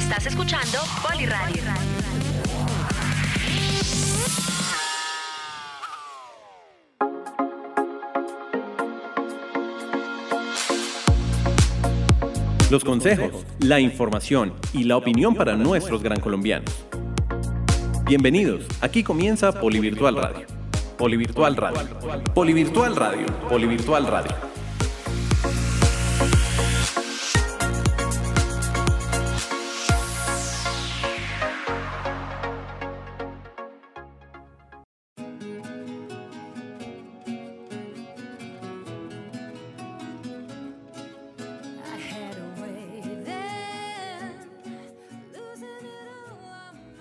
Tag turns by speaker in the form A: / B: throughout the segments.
A: Estás escuchando Poliradio.
B: Los consejos, la información y la opinión para nuestros gran colombianos. Bienvenidos, aquí comienza Polivirtual Radio. Polivirtual Radio. Polivirtual Radio. Polivirtual Radio.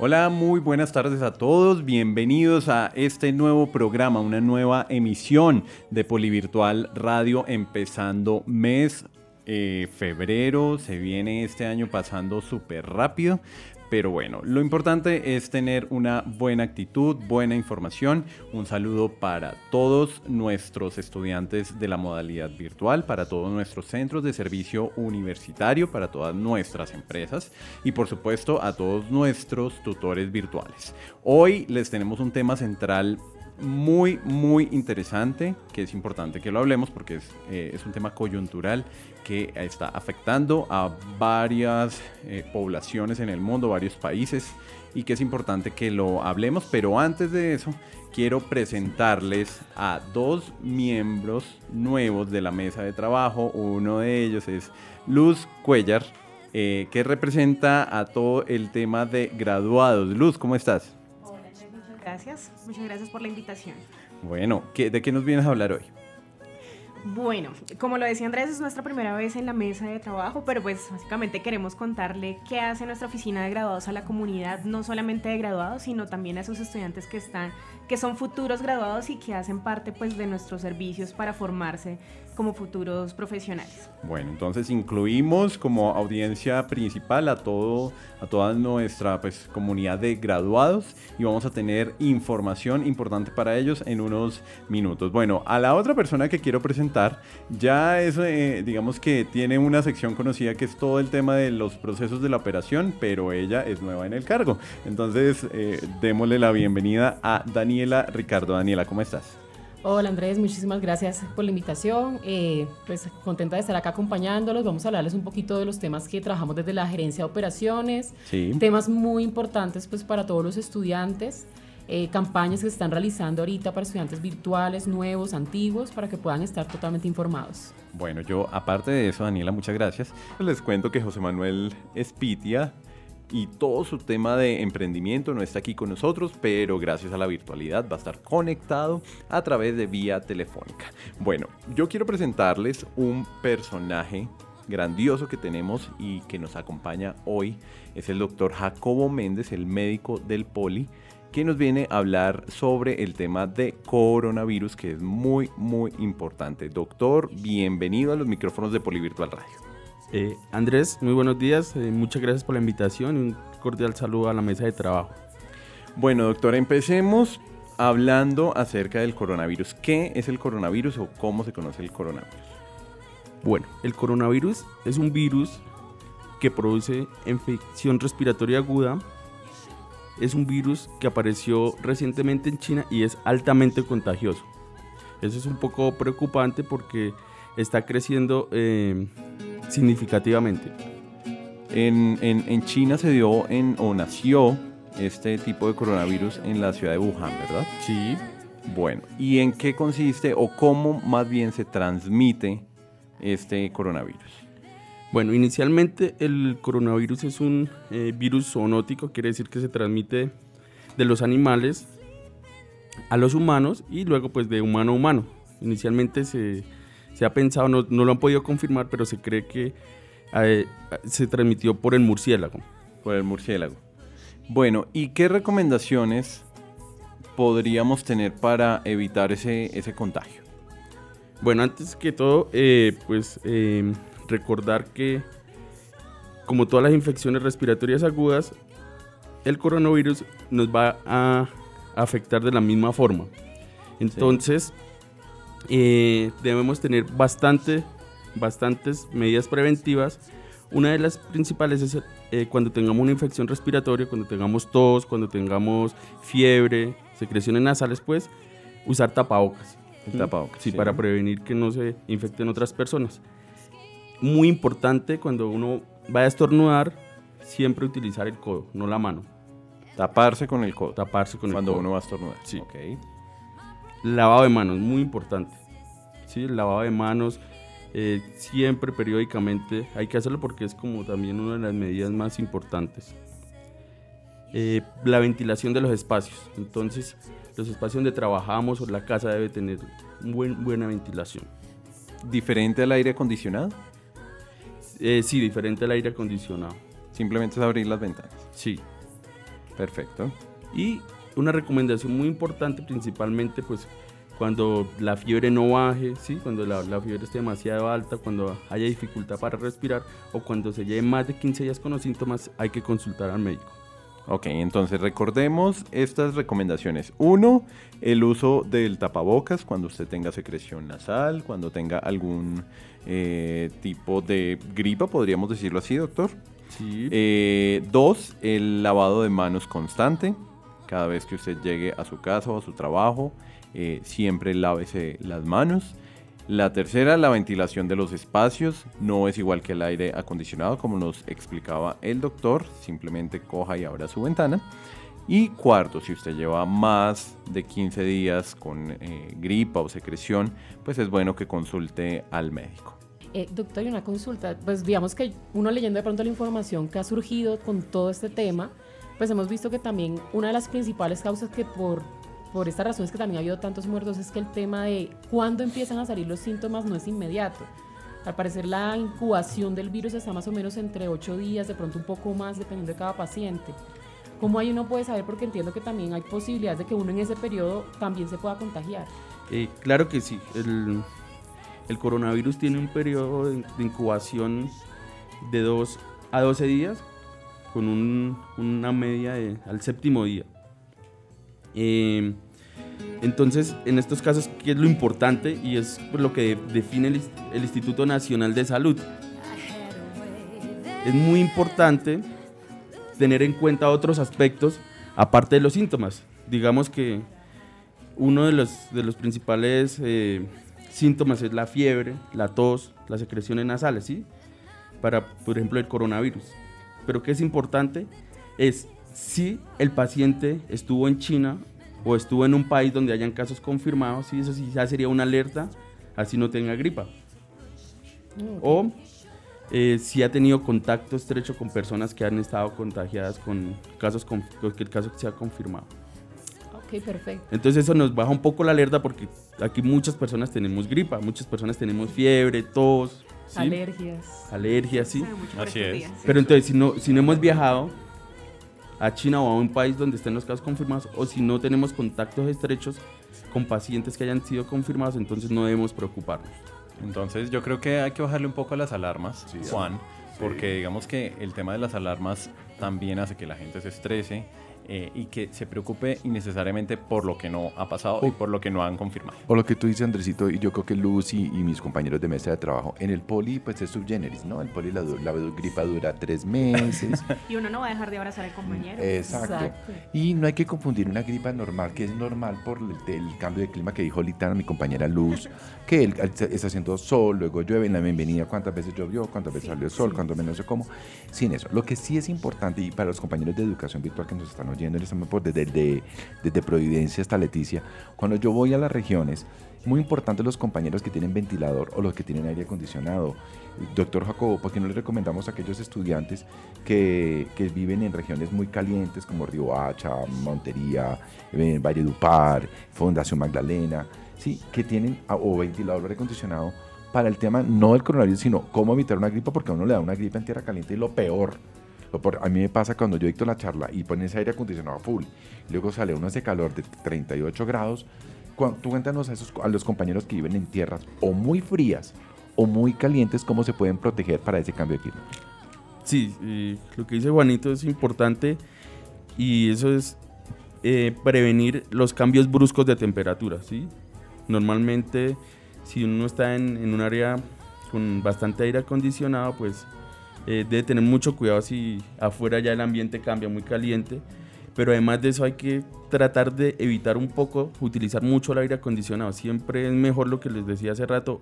B: Hola, muy buenas tardes a todos. Bienvenidos a este nuevo programa, una nueva emisión de Polivirtual Radio empezando mes eh, febrero. Se viene este año pasando súper rápido. Pero bueno, lo importante es tener una buena actitud, buena información. Un saludo para todos nuestros estudiantes de la modalidad virtual, para todos nuestros centros de servicio universitario, para todas nuestras empresas y por supuesto a todos nuestros tutores virtuales. Hoy les tenemos un tema central muy, muy interesante, que es importante que lo hablemos porque es, eh, es un tema coyuntural que está afectando a varias eh, poblaciones en el mundo, varios países, y que es importante que lo hablemos. Pero antes de eso, quiero presentarles a dos miembros nuevos de la mesa de trabajo. Uno de ellos es Luz Cuellar, eh, que representa a todo el tema de graduados. Luz, ¿cómo estás?
C: Hola, muchas gracias. Muchas gracias por la invitación.
B: Bueno, ¿de qué nos vienes a hablar hoy?
C: Bueno, como lo decía Andrés, es nuestra primera vez en la mesa de trabajo, pero pues básicamente queremos contarle qué hace nuestra oficina de graduados a la comunidad, no solamente de graduados, sino también a esos estudiantes que están, que son futuros graduados y que hacen parte pues de nuestros servicios para formarse como futuros profesionales.
B: Bueno, entonces incluimos como audiencia principal a todo a toda nuestra pues, comunidad de graduados y vamos a tener información importante para ellos en unos minutos. Bueno, a la otra persona que quiero presentar ya es eh, digamos que tiene una sección conocida que es todo el tema de los procesos de la operación, pero ella es nueva en el cargo. Entonces, eh, démosle la bienvenida a Daniela Ricardo. Daniela, ¿cómo estás?
D: Hola Andrés, muchísimas gracias por la invitación. Eh, pues contenta de estar acá acompañándolos. Vamos a hablarles un poquito de los temas que trabajamos desde la gerencia de operaciones. Sí. Temas muy importantes pues para todos los estudiantes. Eh, campañas que se están realizando ahorita para estudiantes virtuales, nuevos, antiguos, para que puedan estar totalmente informados.
B: Bueno, yo aparte de eso, Daniela, muchas gracias. Les cuento que José Manuel Espitia y todo su tema de emprendimiento no está aquí con nosotros, pero gracias a la virtualidad va a estar conectado a través de vía telefónica. Bueno, yo quiero presentarles un personaje grandioso que tenemos y que nos acompaña hoy. Es el doctor Jacobo Méndez, el médico del Poli, que nos viene a hablar sobre el tema de coronavirus, que es muy, muy importante. Doctor, bienvenido a los micrófonos de Polivirtual Radio.
E: Eh, Andrés, muy buenos días. Eh, muchas gracias por la invitación y un cordial saludo a la mesa de trabajo.
B: Bueno, doctor, empecemos hablando acerca del coronavirus. ¿Qué es el coronavirus o cómo se conoce el coronavirus?
E: Bueno, el coronavirus es un virus que produce infección respiratoria aguda. Es un virus que apareció recientemente en China y es altamente contagioso. Eso es un poco preocupante porque está creciendo eh, significativamente.
B: En, China se dio en, o nació este tipo de coronavirus en la ciudad de Wuhan, ¿verdad?
E: Sí.
B: Bueno, ¿y en qué consiste o cómo más bien se transmite este coronavirus?
E: Bueno, inicialmente el coronavirus es un eh, virus zoonótico, quiere decir que se transmite de los animales a los humanos y luego pues de humano a humano. Inicialmente se, se ha pensado, no, lo han podido confirmar, pero se cree que eh, se transmitió por el murciélago.
B: Por el murciélago. Bueno, ¿y qué recomendaciones podríamos tener para evitar ese, ese contagio?
E: Bueno, antes que todo, eh, pues em, recordar que como todas las infecciones respiratorias agudas, el coronavirus nos va a afectar de la misma forma. Entonces, eh, debemos tener bastante, bastantes medidas preventivas Una de las principales es eh, cuando tengamos una infección respiratoria, cuando tengamos tos, cuando tengamos fiebre, secreciones nasales, pues usar tapabocas.
B: El tapabocas.
E: Sí, para prevenir que no se infecten otras personas. Muy importante cuando uno va a estornudar, siempre utilizar el codo, no la mano.
B: Taparse con el codo.
E: Taparse con
B: cuando
E: el codo.
B: uno va a estornudar.
E: Sí.
B: Ok.
E: Lavado de manos, muy importante. Sí, el lavado de manos eh, siempre periódicamente hay que hacerlo porque es como también una de las medidas más importantes. Eh, la ventilación de los espacios. Entonces, los espacios donde trabajamos o la casa debe tener buen, buena ventilación.
B: ¿Diferente al aire acondicionado?
E: Eh, sí, diferente al aire acondicionado.
B: Simplemente es abrir las ventanas.
E: Sí.
B: Perfecto.
E: Y una recomendación muy importante, principalmente, pues cuando la fiebre no baje, ¿sí? cuando la, la, fiebre esté demasiado alta, cuando haya dificultad para respirar o cuando se lleve más de 15 días con los síntomas, hay que consultar al médico.
B: Ok, entonces recordemos estas recomendaciones. Uno, el uso del tapabocas cuando usted tenga secreción nasal, cuando tenga algún eh, tipo de gripa, podríamos decirlo así, doctor.
E: Sí.
B: Eh, dos, el lavado de manos constante. Cada vez que usted llegue a su casa o a su trabajo, eh, siempre lávese las manos. La tercera, la ventilación de los espacios. No es igual que el aire acondicionado, como nos explicaba el doctor. Simplemente coja y abra su ventana. Y cuarto, si usted lleva más de 15 días con eh, gripa o secreción, pues es bueno que consulte al médico.
D: Eh, doctor, y una consulta. Pues digamos que uno leyendo de pronto la información que ha surgido con todo este tema, pues hemos visto que también una de las principales causas que por por esta razón es que también ha habido tantos muertos, es que el tema de cuándo empiezan a salir los síntomas no es inmediato. Al parecer la incubación del virus está más o menos entre 8 días, de pronto un poco más, dependiendo de cada paciente. ¿Cómo ahí uno puede saber? Porque entiendo que también hay posibilidades de que uno en ese periodo también se pueda contagiar.
E: Eh, claro que sí. El, coronavirus tiene un periodo de, incubación de 2 a 12 días, con un, una media al séptimo día. Eh, entonces, en estos casos, ¿qué es lo importante? Y es lo que define el, Instituto Nacional de Salud. Es muy importante tener en cuenta otros aspectos aparte de los síntomas. Digamos que uno de los, de los principales eh, síntomas es la fiebre, la tos, las secreciones nasales, ¿sí? Para, por ejemplo, el coronavirus. Pero ¿qué es importante? Es si el paciente estuvo en China o estuvo en un país donde hayan casos confirmados, sí, eso sí ya sería una alerta, así no tenga gripa. Okay. O eh, si ha tenido contacto estrecho con personas que han estado contagiadas con casos con, que el caso se ha confirmado.
D: Ok, perfecto.
E: Entonces eso nos baja un poco la alerta porque aquí muchas personas tenemos gripa, muchas personas tenemos fiebre, tos,
D: ¿sí? alergias.
E: Alergias, sí.
B: Así es.
E: Pero entonces si no, si no hemos viajado, a China o a un país donde estén los casos confirmados o si no tenemos contactos estrechos con pacientes que hayan sido confirmados, entonces no debemos preocuparnos.
B: Entonces yo creo que hay que bajarle un poco a las alarmas, sí, Juan, sí. porque digamos que el tema de las alarmas también hace que la gente se estrese eh, y que se preocupe innecesariamente por lo que no ha pasado o, y por lo que no han confirmado.
F: O lo que tú dices, Andresito, y yo creo que Luz y, mis compañeros de mesa de trabajo, en el poli pues es subgeneris, ¿no? El poli la, la gripa dura tres meses.
C: y uno no va a dejar de abrazar al compañero.
F: Exacto. Exacto. Y no hay que confundir una gripa normal, que es normal por el, el cambio de clima que dijo Litana, mi compañera Luz, que él, está haciendo sol, luego llueve, en la bienvenida cuántas veces llovió, cuántas veces salió el sol, sí. cuántas menos sé cómo. Sin eso. Lo que sí es importante, y para los compañeros de educación virtual que nos están oyendo, desde, desde, desde Providencia hasta Leticia, cuando yo voy a las regiones, muy importante los compañeros que tienen ventilador o los que tienen aire acondicionado. Doctor Jacobo, ¿por qué no le recomendamos a aquellos estudiantes que, que viven en regiones muy calientes como Riohacha, Montería, eh, Valledupar, Fundación Magdalena, ¿sí? que tienen o ventilador o aire acondicionado para el tema no del coronavirus, sino cómo evitar una gripa, porque a uno le da una gripa en tierra caliente y lo peor a mí me pasa cuando yo dicto la charla y pones aire acondicionado a full, luego sale uno de calor de 38 grados. Tú cuéntanos a, esos, a los compañeros que viven en tierras o muy frías o muy calientes, cómo se pueden proteger para ese cambio de clima.
E: Sí, eh, lo que dice Juanito es importante y eso es eh, prevenir los cambios bruscos de temperatura. ¿sí? Normalmente, si uno está en, en un área con bastante aire acondicionado, pues eh, debe tener mucho cuidado si afuera ya el ambiente cambia muy caliente. Pero además de eso hay que tratar de evitar un poco utilizar mucho el aire acondicionado. Siempre es mejor lo que les decía hace rato,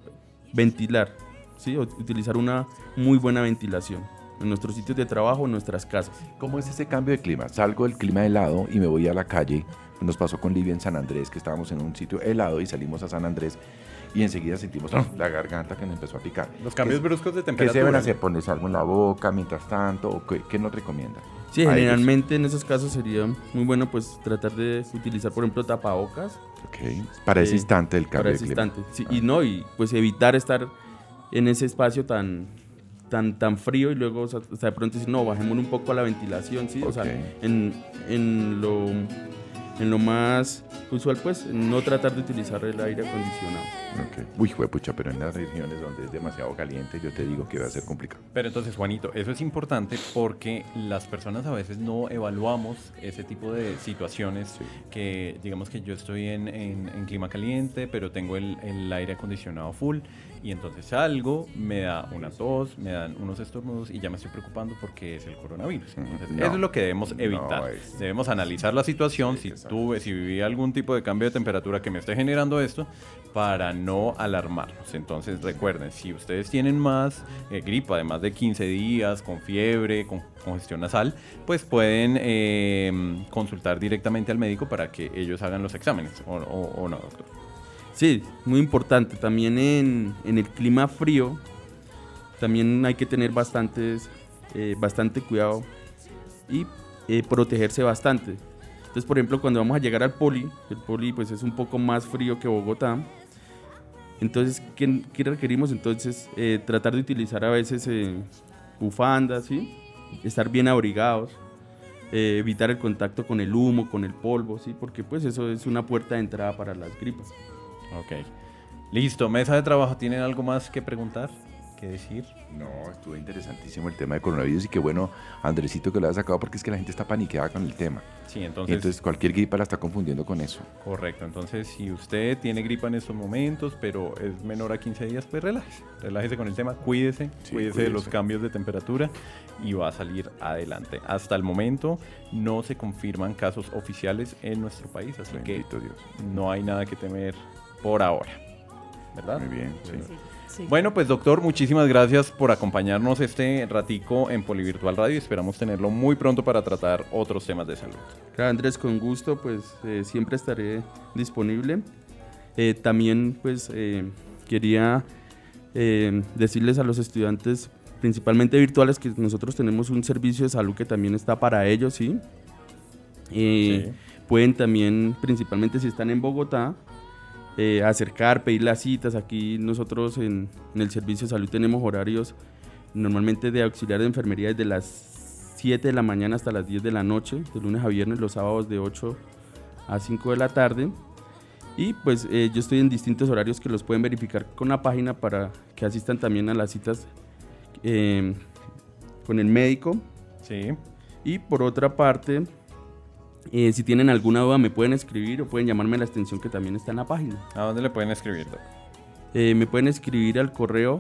E: ventilar, ¿sí? utilizar una muy buena ventilación en nuestros sitios de trabajo, en nuestras casas.
F: ¿Cómo es ese cambio de clima? Salgo del clima helado y me voy a la calle. Nos pasó con Livia en San Andrés, que estábamos en un sitio helado y salimos a San Andrés y enseguida sentimos la garganta que nos empezó a picar.
B: Los cambios bruscos de temperatura.
F: ¿Qué se deben hacer? ¿Ponerse algo en la boca mientras tanto? ¿O qué, nos recomienda?
E: Sí, generalmente en esos casos sería muy bueno pues tratar de utilizar, por ejemplo, tapabocas.
F: Ok, para ese eh, instante del cambio
E: Para ese instante, sí, y no, y pues evitar estar en ese espacio tan tan, tan frío y luego o sea, de pronto decir, no, bajemos un poco a la ventilación, ¿sí? O sea, en, en, lo, en lo más usual, pues, no tratar de utilizar el aire acondicionado.
F: Okay. Uy, pucha, pero en las regiones donde es demasiado caliente, yo te digo que va a ser complicado.
B: Pero entonces, Juanito, eso es importante porque las personas a veces no evaluamos ese tipo de situaciones que, digamos que yo estoy en, en, en clima caliente, pero tengo el, el aire acondicionado full y entonces salgo, me da una tos, me dan unos estornudos y ya me estoy preocupando porque es el coronavirus. eso es lo que debemos evitar. Debemos analizar la situación, si tuve, si viví algún tipo de cambio de temperatura que me esté generando esto, para no alarmarnos. Entonces recuerden, si ustedes tienen más eh, gripa de más de 15 días, con fiebre, con congestión nasal, pues pueden eh, consultar directamente al médico para que ellos hagan los exámenes, o, o no, doctor.
E: Sí, muy importante. También en, el clima frío, también hay que tener bastantes, eh, bastante cuidado y eh, protegerse bastante. Entonces, por ejemplo, cuando vamos a llegar al poli, el poli pues es un poco más frío que Bogotá. Entonces, ¿qué, requerimos? Entonces, eh, tratar de utilizar a veces bufandas, ¿sí? estar bien abrigados, evitar el contacto con el humo, con el polvo, ¿sí? porque pues eso es una puerta de entrada para las gripas.
B: Ok. Listo, mesa de trabajo, ¿tienen algo más que preguntar? ¿Qué decir?
F: No, estuvo interesantísimo el tema de coronavirus y qué bueno, Andresito, que lo ha sacado porque es que la gente está paniqueada con el tema.
B: Sí, entonces.
F: entonces cualquier gripa la está confundiendo con eso.
B: Correcto, entonces si usted tiene gripa en estos momentos, pero es menor a 15 días, pues relájese. Relájese con el tema, cuídese, cuídese, de los cambios de temperatura y va a salir adelante. Hasta el momento no se confirman casos oficiales en nuestro país, así que no hay nada que temer por ahora. ¿Verdad?
F: Muy bien,
B: Bueno, pues doctor, muchísimas gracias por acompañarnos este ratico en Polivirtual Radio y esperamos tenerlo muy pronto para tratar otros temas de salud.
E: Claro, Andrés, con gusto, pues eh, siempre estaré disponible. Eh, también, pues, eh, quería decirles a los estudiantes, principalmente virtuales, que nosotros tenemos un servicio de salud que también está para ellos, ¿sí? sí. Pueden también, principalmente si están en Bogotá, eh, acercar, pedir las citas. Aquí nosotros en, el servicio de salud tenemos horarios normalmente de auxiliar de enfermería desde las 7 de la mañana hasta las 10 de la noche, de lunes a viernes, los sábados de 8 a 5 de la tarde. Y pues eh, yo estoy en distintos horarios que los pueden verificar con la página para que asistan también a las citas eh, con el médico.
B: Sí.
E: Y por otra parte, eh, si tienen alguna duda me pueden escribir o pueden llamarme a la extensión que también está en la página.
B: ¿A dónde le pueden escribir?
E: Eh, me pueden escribir al correo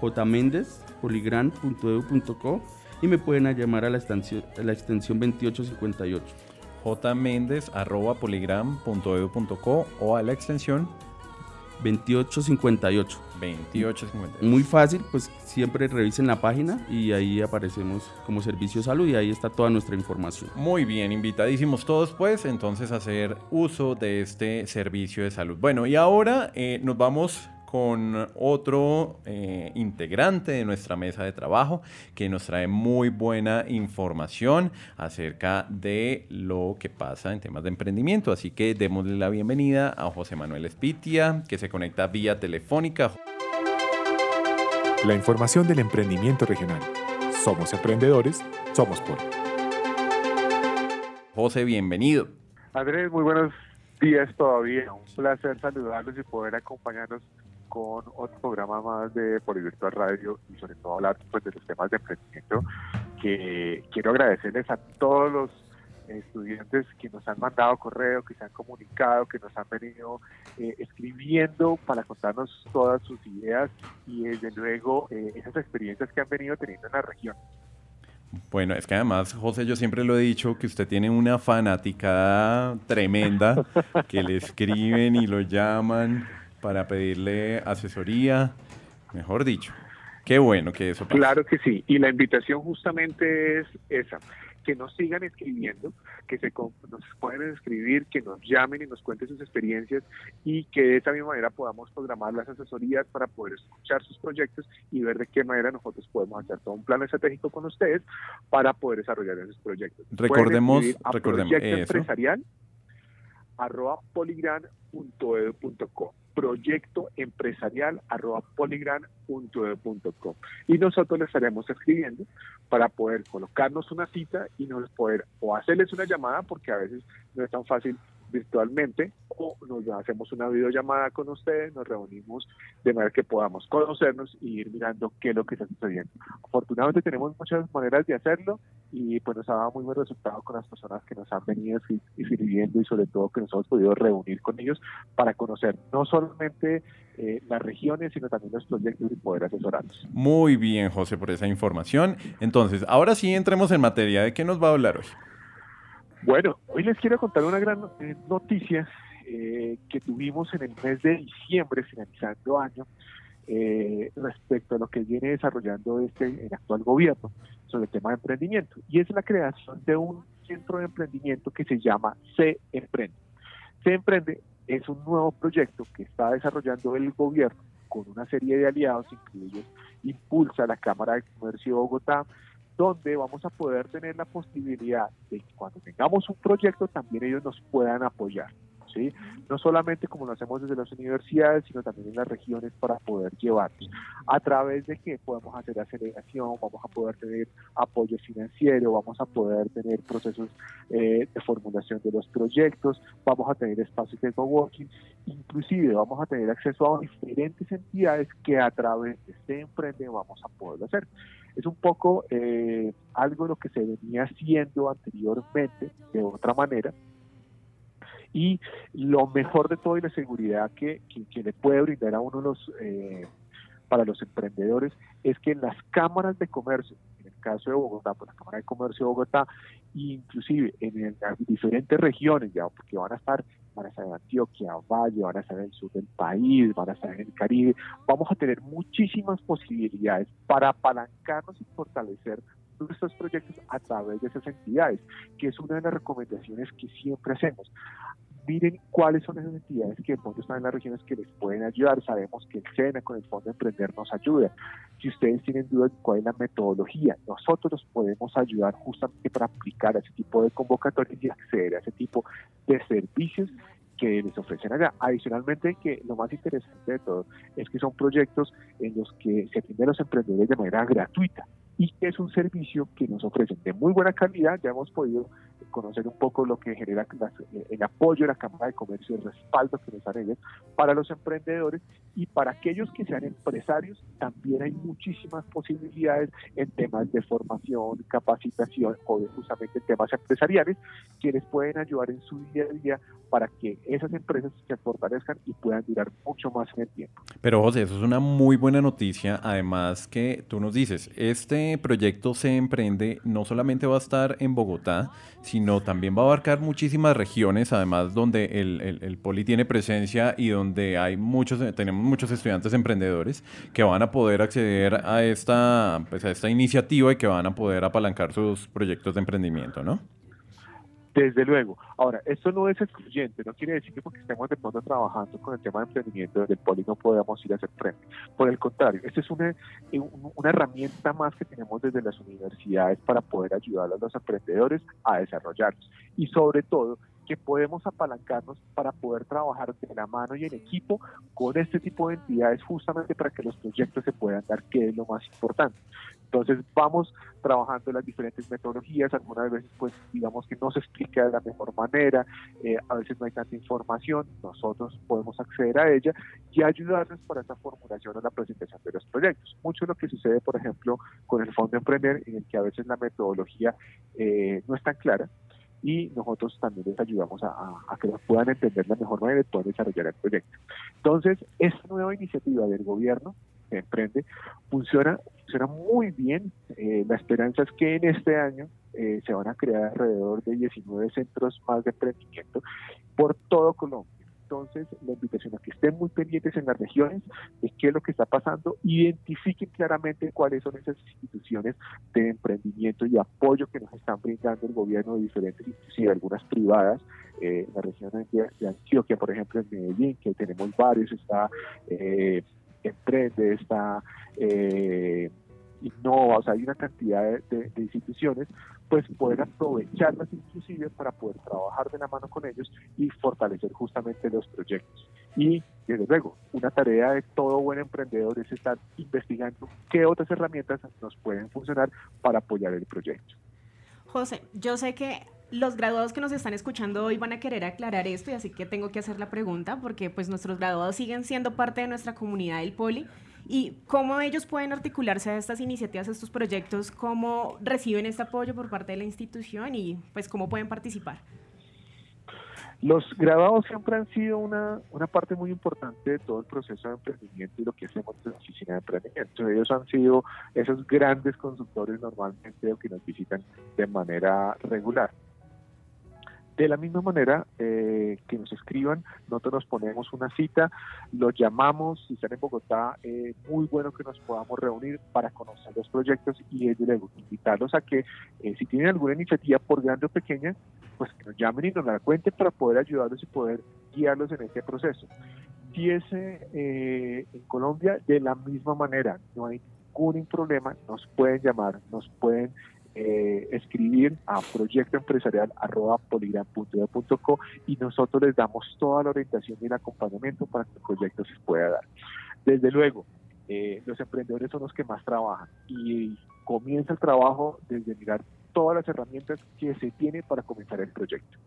E: jmendez.poligran.edu.co y me pueden llamar a la, extensión, la extensión 2858.
B: jmendez.poligran.edu.co o a la extensión
E: 2858.
B: 2858.
E: Muy fácil, pues siempre revisen la página y ahí aparecemos como servicio de salud y ahí está toda nuestra información.
B: Muy bien, invitadísimos todos pues entonces a hacer uso de este servicio de salud. Bueno, y ahora eh, nos vamos con otro eh, integrante de nuestra mesa de trabajo que nos trae muy buena información acerca de lo que pasa en temas de emprendimiento. Así que démosle la bienvenida a José Manuel Espitia, que se conecta vía telefónica.
G: La información del emprendimiento regional. Somos emprendedores, somos Poli.
B: José, bienvenido.
H: Andrés, muy buenos días todavía. Un placer saludarlos y poder acompañarnos con otro programa más de Polivirtual Radio y sobre todo hablar pues, de los temas de emprendimiento que quiero agradecerles a todos los estudiantes que nos han mandado correo, que se han comunicado, que nos han venido eh, escribiendo para contarnos todas sus ideas y desde luego eh, esas experiencias que han venido teniendo en la región.
B: Bueno, es que además, José, yo siempre lo he dicho que usted tiene una fanática tremenda, que le escriben y lo llaman para pedirle asesoría, mejor dicho. Qué bueno que eso
H: pase. Claro que sí, y la invitación justamente es esa que nos sigan escribiendo, que se nos pueden escribir, que nos llamen y nos cuenten sus experiencias y que de esa misma manera podamos programar las asesorías para poder escuchar sus proyectos y ver de qué manera nosotros podemos hacer todo un plan estratégico con ustedes para poder desarrollar esos proyectos.
B: Recordemos, recordemos
H: proyecto empresarial arroba poligran.edu.co proyecto empresarial arroba poligran.edu.co y nosotros les estaremos escribiendo para poder colocarnos una cita y nos poder o hacerles una llamada porque a veces no es tan fácil virtualmente o nos hacemos una videollamada con ustedes, nos reunimos de manera que podamos conocernos y ir mirando qué es lo que está sucediendo. Afortunadamente tenemos muchas maneras de hacerlo y pues nos ha dado muy buen resultado con las personas que nos han venido escribiendo y sobre todo que nos hemos podido reunir con ellos para conocer no solamente eh, las regiones, sino también los proyectos y poder asesorarlos.
B: Muy bien, José, por esa información. Entonces, ahora sí entremos en materia. ¿De qué nos va a hablar hoy?
H: Bueno, hoy les quiero contar una gran eh, noticia eh, que tuvimos en el mes de diciembre, finalizando año, eh, respecto a lo que viene desarrollando este el actual gobierno sobre el tema de emprendimiento. Y es la creación de un centro de emprendimiento que se llama Se Emprende. Se Emprende es un nuevo proyecto que está desarrollando el gobierno con una serie de aliados, incluidos Impulsa, la Cámara de Comercio de Bogotá, donde vamos a poder tener la posibilidad de que cuando tengamos un proyecto también ellos nos puedan apoyar. ¿Sí? No solamente como lo hacemos desde las universidades, sino también en las regiones para poder llevarlos. A través de que podemos hacer aceleración, vamos a poder tener apoyo financiero, vamos a poder tener procesos eh, de formulación de los proyectos, vamos a tener espacios de coworking, inclusive vamos a tener acceso a diferentes entidades que a través de este emprende vamos a poder hacer es un poco eh, algo lo que se venía haciendo anteriormente de otra manera. Y lo mejor de todo y la seguridad que, que, le puede brindar a uno los, eh, para los emprendedores es que en las cámaras de comercio, en el caso de Bogotá, pues la Cámara de Comercio de Bogotá, inclusive en, las diferentes regiones, ya porque van a estar van a estar en Antioquia, Valle, van a estar en el sur del país, van a estar en el Caribe. Vamos a tener muchísimas posibilidades para apalancarnos y fortalecer nuestros proyectos a través de esas entidades, que es una de las recomendaciones que siempre hacemos miren cuáles son esas entidades que de pronto están en las regiones que les pueden ayudar. Sabemos que el SENA con el Fondo Emprender nos ayuda. Si ustedes tienen dudas cuál es la metodología, nosotros los podemos ayudar justamente para aplicar ese tipo de convocatorias y acceder a ese tipo de servicios que les ofrecen allá. Adicionalmente, que lo más interesante de todo es que son proyectos en los que se atienden los emprendedores de manera gratuita y que es un servicio que nos ofrecen de muy buena calidad. Ya hemos podido conocer un poco lo que genera eh, el apoyo de la Cámara de Comercio, el respaldo que nos dan ellos para los emprendedores y para aquellos que sean empresarios también hay muchísimas posibilidades en temas de formación, capacitación o justamente temas empresariales que les pueden ayudar en su día a día para que esas empresas se fortalezcan y puedan durar mucho más en el tiempo.
B: Pero José, eso es una muy buena noticia, además que tú nos dices, este proyecto se emprende no solamente va a estar en Bogotá, sino también va a abarcar muchísimas regiones, además donde el, Poli tiene presencia y donde hay muchos, tenemos muchos estudiantes emprendedores que van a poder acceder a esta, pues a esta iniciativa y que van a poder apalancar sus proyectos de emprendimiento, ¿no?
H: Desde luego. Ahora, esto no es excluyente, no quiere decir que porque estemos de pronto trabajando con el tema de emprendimiento del poli no podamos ir a hacer frente. Por el contrario, esta es una, una herramienta más que tenemos desde las universidades para poder ayudar a los emprendedores a desarrollarlos. Y sobre todo, que podemos apalancarnos para poder trabajar de la mano y en equipo con este tipo de entidades justamente para que los proyectos se puedan dar, que es lo más importante. Entonces vamos trabajando las diferentes metodologías, algunas veces pues digamos que no se explica de la mejor manera, eh, a veces no hay tanta información, nosotros podemos acceder a ella y ayudarles para esa formulación o la presentación de los proyectos. Mucho de lo que sucede, por ejemplo, con el Fondo Emprender, en el que a veces la metodología eh, no es tan clara, y nosotros también les ayudamos a, que los puedan entender la mejor manera de poder desarrollar el proyecto. Entonces, esta nueva iniciativa del gobierno que emprende funciona, funciona muy bien. Eh, la esperanza es que en este año eh, se van a crear alrededor de 19 centros más de emprendimiento por todo Colombia. Entonces, la invitación a que estén muy pendientes en las regiones de qué es lo que está pasando, identifiquen claramente cuáles son esas instituciones de emprendimiento y apoyo que nos están brindando el gobierno de diferentes, inclusive algunas privadas, eh, la región de, Antioquia, por ejemplo, en Medellín, que tenemos varios, está eh, Emprende, está... Eh, Innova, o sea, hay una cantidad de, instituciones, pues poder aprovecharlas inclusive para poder trabajar de la mano con ellos y fortalecer justamente los proyectos. Y desde luego, una tarea de todo buen emprendedor es estar investigando qué otras herramientas nos pueden funcionar para apoyar el proyecto.
C: José, yo sé que los graduados que nos están escuchando hoy van a querer aclarar esto y así que tengo que hacer la pregunta porque pues nuestros graduados siguen siendo parte de nuestra comunidad del Poli y cómo ellos pueden articularse a estas iniciativas, a estos proyectos, cómo reciben este apoyo por parte de la institución y pues cómo pueden participar.
H: Los graduados siempre han sido una, una parte muy importante de todo el proceso de emprendimiento y lo que hacemos en la oficina de emprendimiento. Ellos han sido esos grandes consultores normalmente que nos visitan de manera regular. De la misma manera eh, que nos escriban, nosotros nos ponemos una cita, los llamamos, si están en Bogotá, eh, muy bueno que nos podamos reunir para conocer los proyectos y luego invitarlos a que eh, si tienen alguna iniciativa por grande o pequeña, pues que nos llamen y nos la cuenten para poder ayudarlos y poder guiarlos en este proceso. Si es en Colombia, de la misma manera, no hay ningún problema, nos pueden llamar, nos pueden eh, escribir a proyectoempresarial.com y nosotros les damos toda la orientación y el acompañamiento para que el proyecto se pueda dar. Desde luego, eh, los emprendedores son los que más trabajan y comienza el trabajo desde mirar todas las herramientas que se tienen para comenzar el proyecto.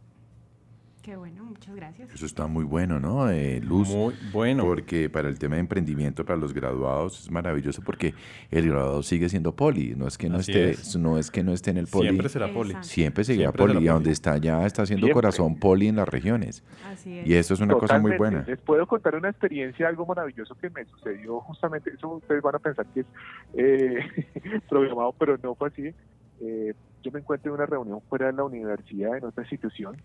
C: Qué bueno, muchas gracias.
F: Eso está muy bueno, ¿no? Eh, Luz.
B: Muy bueno.
F: Porque para el tema de emprendimiento, para los graduados, es maravilloso porque el graduado sigue siendo poli. No es que no, esté, no es que no esté en el poli.
B: Siempre será poli.
F: Siempre seguirá poli. Y donde está ya está haciendo corazón poli en las regiones. Así es. Y eso es una cosa muy buena.
H: Les puedo contar una experiencia, algo maravilloso que me sucedió justamente. Eso ustedes van a pensar que es eh, programado, pero no fue así. Eh, yo me encuentro en una reunión fuera de la universidad, en otra institución,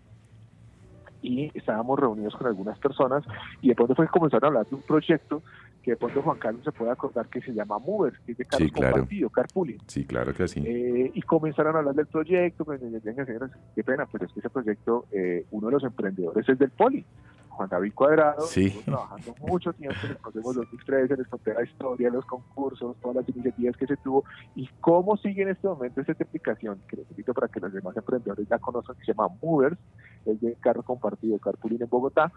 H: y estábamos reunidos con algunas personas y de pronto fue que comenzaron a hablar de un proyecto que de pronto Juan Carlos se puede acordar que se llama Movers, que es de carro compartido, carpooling.
F: Sí, claro que sí.
H: Eh, y comenzaron a hablar del proyecto, pues, qué pena, pero es que ese proyecto, eh, uno de los emprendedores es del Poli. Juan David Cuadrado,
F: sí.
H: trabajando mucho tiempo en el Consejo 2013, les conté la historia, los concursos, todas las iniciativas que se tuvo y cómo sigue en este momento esta aplicación, que les invito para que los demás emprendedores ya conozcan, que se llama Movers, es de carro compartido, carpooling en Bogotá,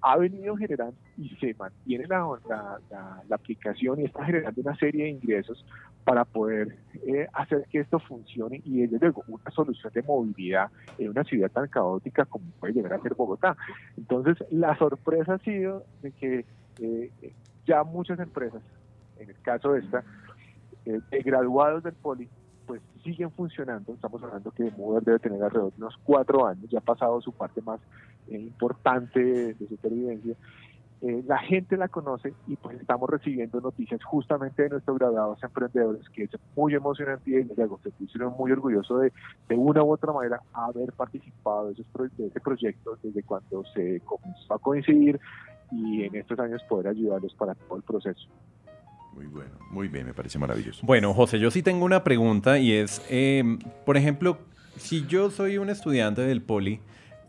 H: ha venido generando y se mantiene la, la, la, aplicación y está generando una serie de ingresos para poder eh, hacer que esto funcione y desde luego una solución de movilidad en una ciudad tan caótica como puede llegar a ser Bogotá. Entonces la sorpresa ha sido de que eh, ya muchas empresas, en el caso de esta, eh, graduados del Poli, pues siguen funcionando. Estamos hablando que Mover debe tener alrededor de unos cuatro años, ya ha pasado su parte más eh, importante de, supervivencia. Eh, la gente la conoce y pues estamos recibiendo noticias justamente de nuestros graduados emprendedores que es muy emocionante y luego se pusieron muy orgulloso de, de una u otra manera haber participado de, esos, de ese proyecto desde cuando se comenzó a coincidir y en estos años poder ayudarlos para todo el proceso.
F: Muy bueno, muy bien, me parece maravilloso.
B: Bueno, José, yo sí tengo una pregunta y es, em, por ejemplo, si yo soy un estudiante del Poli,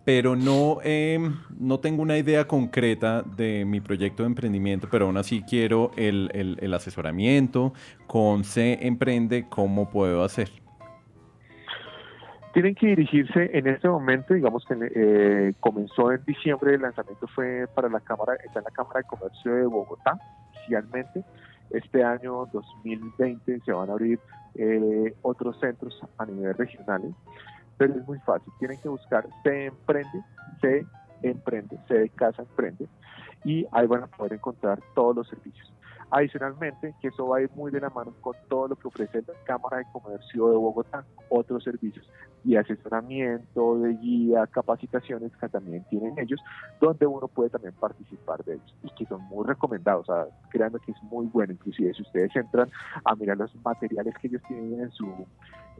B: pero no, em, no tengo una idea concreta de mi proyecto de emprendimiento, pero aún así quiero el, el, asesoramiento con C Emprende, ¿cómo puedo hacer?
H: Tienen que dirigirse en este momento, digamos que eh, comenzó en diciembre, el lanzamiento fue para la Cámara, está en la Cámara de Comercio de Bogotá, oficialmente. Este año 2020 se van a abrir eh, otros centros a nivel regionales, pero es muy fácil. Tienen que buscar Se Emprende, Se Emprende, Se de Casa Emprende, y ahí van a poder encontrar todos los servicios. Adicionalmente, que eso va a ir muy de la mano con todo lo que ofrece la Cámara de Comercio de Bogotá, otros servicios de asesoramiento, de guía, capacitaciones que también tienen ellos, donde uno puede también participar de ellos y que son muy recomendados. O sea, créanme que es muy bueno, inclusive si ustedes entran a mirar los materiales que ellos tienen en su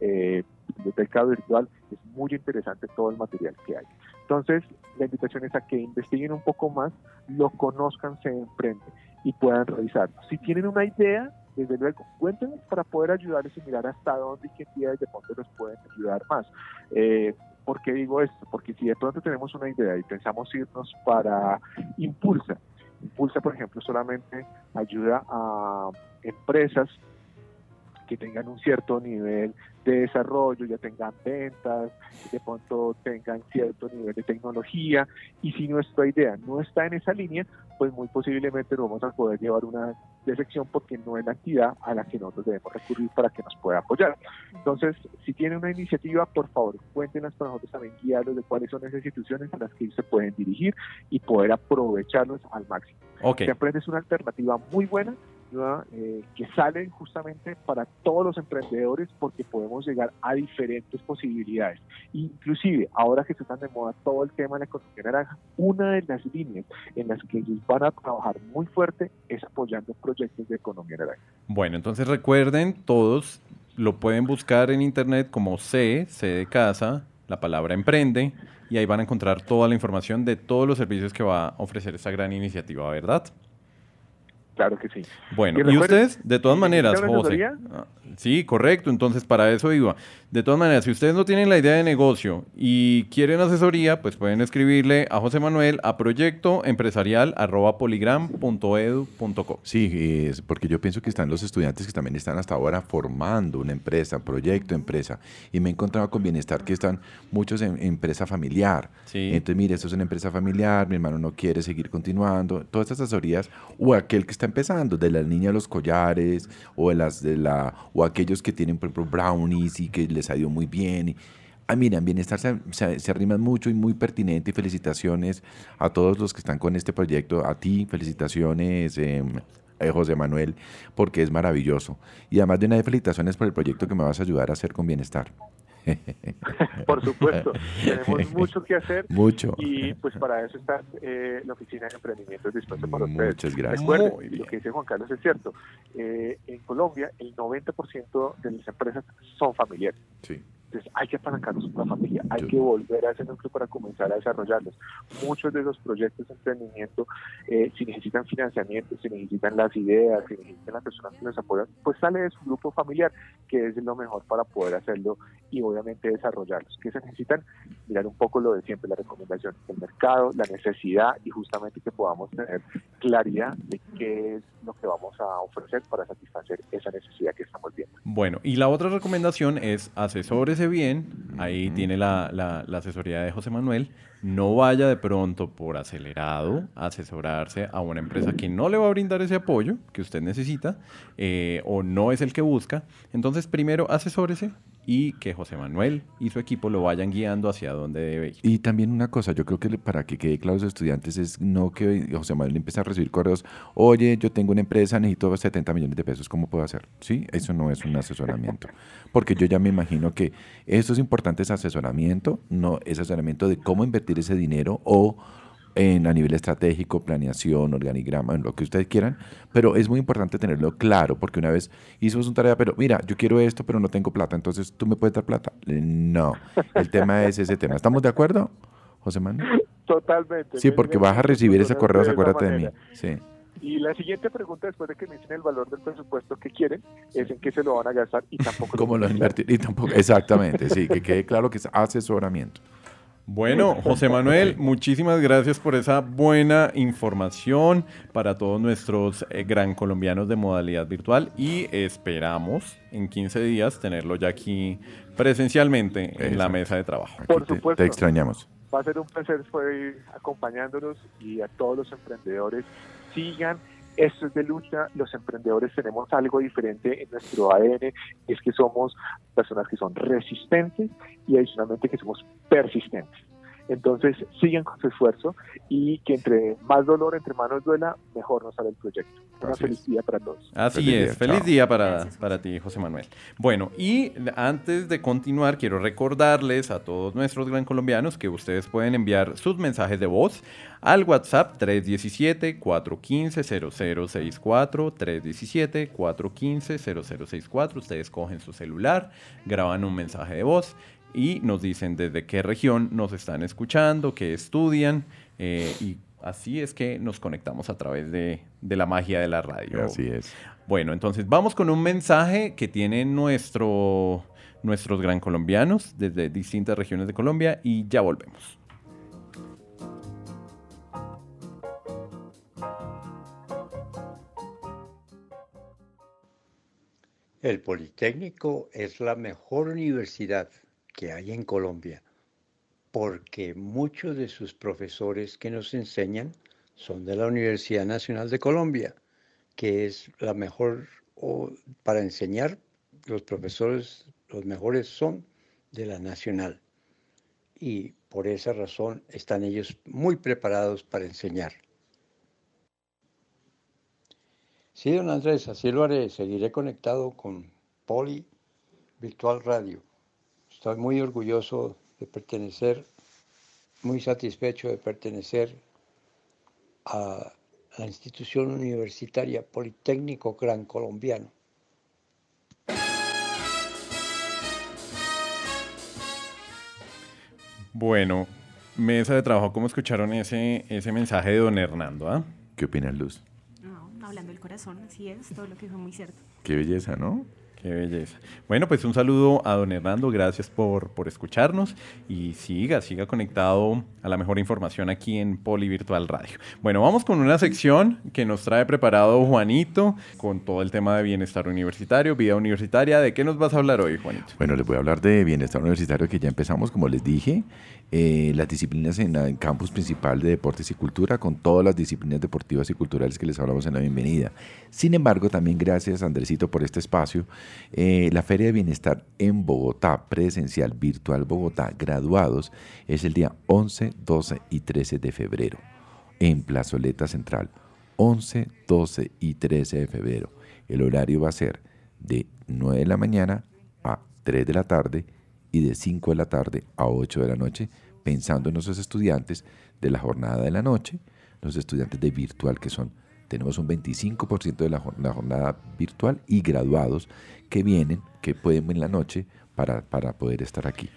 H: eh, biblioteca virtual, es muy interesante todo el material que hay. Entonces, la invitación es a que investiguen un poco más, lo conozcan, se emprenden y puedan revisarlo. Si tienen una idea, desde luego, cuéntenos para poder ayudarles y mirar hasta dónde y qué entidades de pronto les pueden ayudar más. Eh, ¿Por qué digo esto? Porque si de pronto tenemos una idea y pensamos irnos para Impulsa, Impulsa, por ejemplo, solamente ayuda a empresas que tengan un cierto nivel de desarrollo, ya tengan ventas, de pronto tengan cierto nivel de tecnología, y si nuestra idea no está en esa línea, pues muy posiblemente no vamos a poder llevar una defección porque no es la actividad a la que nosotros debemos recurrir para que nos pueda apoyar. Entonces, si tienen una iniciativa, por favor, cuéntenos para nosotros también guiarlos de cuáles son esas instituciones a las que se pueden dirigir y poder aprovecharlos al máximo.
B: Okay.
H: Siempre es una alternativa muy buena eh, que sale justamente para todos los emprendedores porque podemos llegar a diferentes posibilidades. Inclusive, ahora que se están de moda todo el tema de la economía naranja, una de las líneas en las que ellos van a trabajar muy fuerte es apoyando proyectos de economía naranja.
B: Bueno, entonces recuerden, todos lo pueden buscar en internet como C, C de casa, la palabra emprende, y ahí van a encontrar toda la información de todos los servicios que va a ofrecer esta gran iniciativa, ¿verdad?
H: Claro que sí.
B: Bueno, y, ustedes, de todas maneras, José. Ah, sí, correcto. Entonces, para eso iba. De todas maneras, si ustedes no tienen la idea de negocio y quieren asesoría, pues pueden escribirle a José Manuel a proyectoempresarial.poligram.edu.co.
F: Sí, es porque yo pienso que están los estudiantes que también están hasta ahora formando una empresa, proyecto, empresa. Y me he encontrado con bienestar que están muchos en empresa familiar.
B: Sí.
F: Entonces, mire, esto es una empresa familiar, mi hermano no quiere seguir continuando. Todas estas asesorías, o aquel que está empezando, de la niña de los collares, o de las de la, o aquellos que tienen, por ejemplo, brownies y que les ha ido muy bien. Y, ah, miren, bienestar se, se, arriman mucho y muy pertinente. Felicitaciones a todos los que están con este proyecto. A ti, felicitaciones. Eh, José Manuel, porque es maravilloso. Y además de una de felicitaciones por el proyecto que me vas a ayudar a hacer con bienestar.
H: Por supuesto, tenemos mucho que hacer.
F: Mucho.
H: Y pues para eso está eh, la Oficina de Emprendimiento dispuesta para ustedes.
F: Muchas gracias.
H: Recuerden, lo que dice Juan Carlos es cierto. Eh, en Colombia, el 90% de las empresas son familiares.
F: Sí.
H: Entonces hay que apalancarlos una familia, hay que volver a ese núcleo para comenzar a desarrollarlos. Muchos de los proyectos de emprendimiento, eh, si necesitan financiamiento, si necesitan las ideas, si necesitan las personas que los apoyan, pues sale de su grupo familiar, que es lo mejor para poder hacerlo y obviamente desarrollarlos. Que se necesitan mirar un poco lo de siempre, la recomendación, el mercado, la necesidad y justamente que podamos tener claridad de qué es lo que vamos a ofrecer para satisfacer esa necesidad que estamos viendo.
B: Bueno, y la otra recomendación es asesores bien, ahí tiene la, la, la, asesoría de José Manuel, no vaya de pronto por acelerado a asesorarse a una empresa que no le va a brindar ese apoyo que usted necesita eh, o no es el que busca. Entonces, primero asesórese, y que José Manuel y su equipo lo vayan guiando hacia donde debe ir.
F: Y también una cosa, yo creo que para que quede claro a los estudiantes es no que José Manuel empiece a recibir correos, oye, yo tengo una empresa, necesito 70 millones de pesos, ¿cómo puedo hacer? Sí, eso no es un asesoramiento, porque yo ya me imagino que esto es importante, es asesoramiento, no es asesoramiento de cómo invertir ese dinero o en, a nivel estratégico, planeación, organigrama, en lo que ustedes quieran, pero es muy importante tenerlo claro, porque una vez hicimos un tarea, pero mira, yo quiero esto, pero no tengo plata, entonces tú me puedes dar plata. No, el tema es ese tema. ¿Estamos de acuerdo, José Manuel?
H: Totalmente.
F: Sí, porque vas a recibir ese correo, acuérdate de mí. Sí.
H: Y la siguiente pregunta, después de que me dicen el valor del presupuesto que quieren, es en qué se lo van a gastar y tampoco
F: ¿Cómo lo invertir? Y tampoco, exactamente, sí, que quede claro que es asesoramiento.
B: Bueno, José Manuel, muchísimas gracias por esa buena información para todos nuestros eh, gran colombianos de modalidad virtual y esperamos en 15 días tenerlo ya aquí presencialmente en la mesa de trabajo.
H: Por supuesto.
F: Te, te extrañamos.
H: Va a ser un placer ir acompañándonos y a todos los emprendedores sigan esto es de lucha, los emprendedores tenemos algo diferente en nuestro ADN, es que somos personas que son resistentes y adicionalmente que somos persistentes. Entonces, sigan con su esfuerzo y que entre más dolor, entre manos duela, mejor nos sale el proyecto. Una feliz día para todos.
B: Así es, feliz día para, para ti, José Manuel. Bueno, y antes de continuar, quiero recordarles a todos nuestros gran colombianos que ustedes pueden enviar sus mensajes de voz al WhatsApp 317-415-0064, 317-415-0064. Ustedes cogen su celular, graban un mensaje de voz y nos dicen desde qué región nos están escuchando, qué estudian eh, y así es que nos conectamos a través de, la magia de la radio.
F: Así es.
B: Bueno, entonces vamos con un mensaje que tienen nuestro, nuestros gran colombianos desde distintas regiones de Colombia y ya volvemos.
I: El Politécnico es la mejor universidad que hay en Colombia, porque muchos de sus profesores que nos enseñan son de la Universidad Nacional de Colombia, que es la mejor para enseñar, los profesores, los mejores son de la Nacional. Y por esa razón están ellos muy preparados para enseñar. Sí, don Andrés, así lo haré. Seguiré conectado con Poli Virtual Radio. Estoy muy orgulloso de pertenecer, muy satisfecho de pertenecer a la institución universitaria Politécnico Gran Colombiano.
B: Bueno, mesa de trabajo, ¿cómo escucharon ese, ese mensaje de don Hernando? Ah?
F: ¿Qué opina Luz?
C: No, hablando del corazón, así es, todo lo que fue muy cierto.
F: Qué belleza, ¿no?
B: Qué belleza. Bueno, pues un saludo a don Hernando, gracias por, por escucharnos y siga, siga conectado a la mejor información aquí en Poli Virtual Radio. Bueno, vamos con una sección que nos trae preparado Juanito con todo el tema de bienestar universitario, vida universitaria. ¿De qué nos vas a hablar hoy, Juanito?
F: Bueno, les voy a hablar de bienestar universitario que ya empezamos, como les dije, eh, las disciplinas en el campus principal de deportes y cultura, con todas las disciplinas deportivas y culturales que les hablamos en la bienvenida. Sin embargo, también gracias, Andresito, por este espacio. Eh, la Feria de Bienestar en Bogotá, presencial, virtual Bogotá, graduados, es el día 11, 12 y 13 de febrero, en Plazoleta Central. 11, 12 y 13 de febrero. El horario va a ser de 9 de la mañana a 3 de la tarde y de 5 de la tarde a 8 de la noche, pensando en nuestros estudiantes de la jornada de la noche, los estudiantes de virtual que son, tenemos un 25% de la, jornada virtual y graduados que vienen, que pueden en la noche para, para poder estar aquí.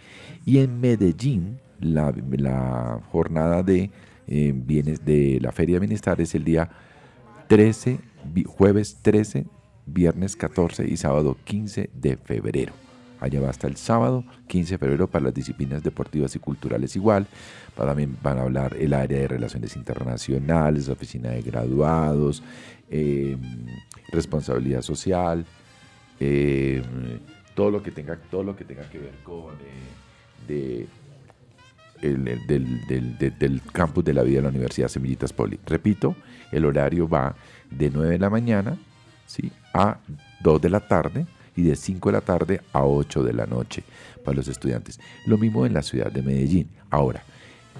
F: Y en Medellín, la, la jornada de eh, bienes de la Feria de Bienestar es el día 13, jueves 13, viernes 14 y sábado 15 de febrero. Allá va hasta el sábado, 15 de febrero, para las disciplinas deportivas y culturales igual. También van a hablar el área de relaciones internacionales, oficina de graduados, em, responsabilidad social, em, todo lo que tenga todo lo que tenga que ver con eh, del, campus de la vida de la Universidad Semillitas Poli. Repito, el horario va de 9 de la mañana a 2 de la tarde y de 5 de la tarde a 8 de la noche para los estudiantes. Lo mismo en la ciudad de Medellín. Ahora,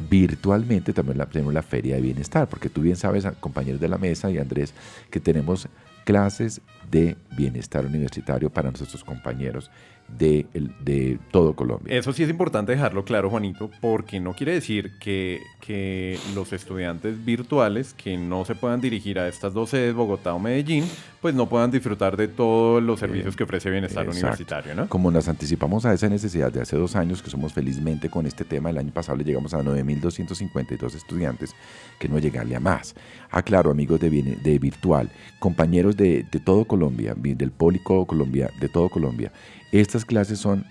F: virtualmente también tenemos la Feria de Bienestar, porque tú bien sabes, compañeros de la mesa y Andrés, que tenemos clases de bienestar universitario para nuestros compañeros de, de, todo Colombia.
B: Eso sí es importante dejarlo claro, Juanito, porque no quiere decir que, que, los estudiantes virtuales que no se puedan dirigir a estas dos sedes, Bogotá o Medellín, pues no puedan disfrutar de todos los servicios que ofrece Bienestar Universitario, ¿no?
F: Como nos anticipamos a esa necesidad de hace dos años, que somos felizmente con este tema, el año pasado le llegamos a 9.252 estudiantes, que no llegarle a más. Ah, claro, amigos de, de virtual, compañeros de, de todo Colombia, del Pólico Colombia, de todo Colombia, estas clases son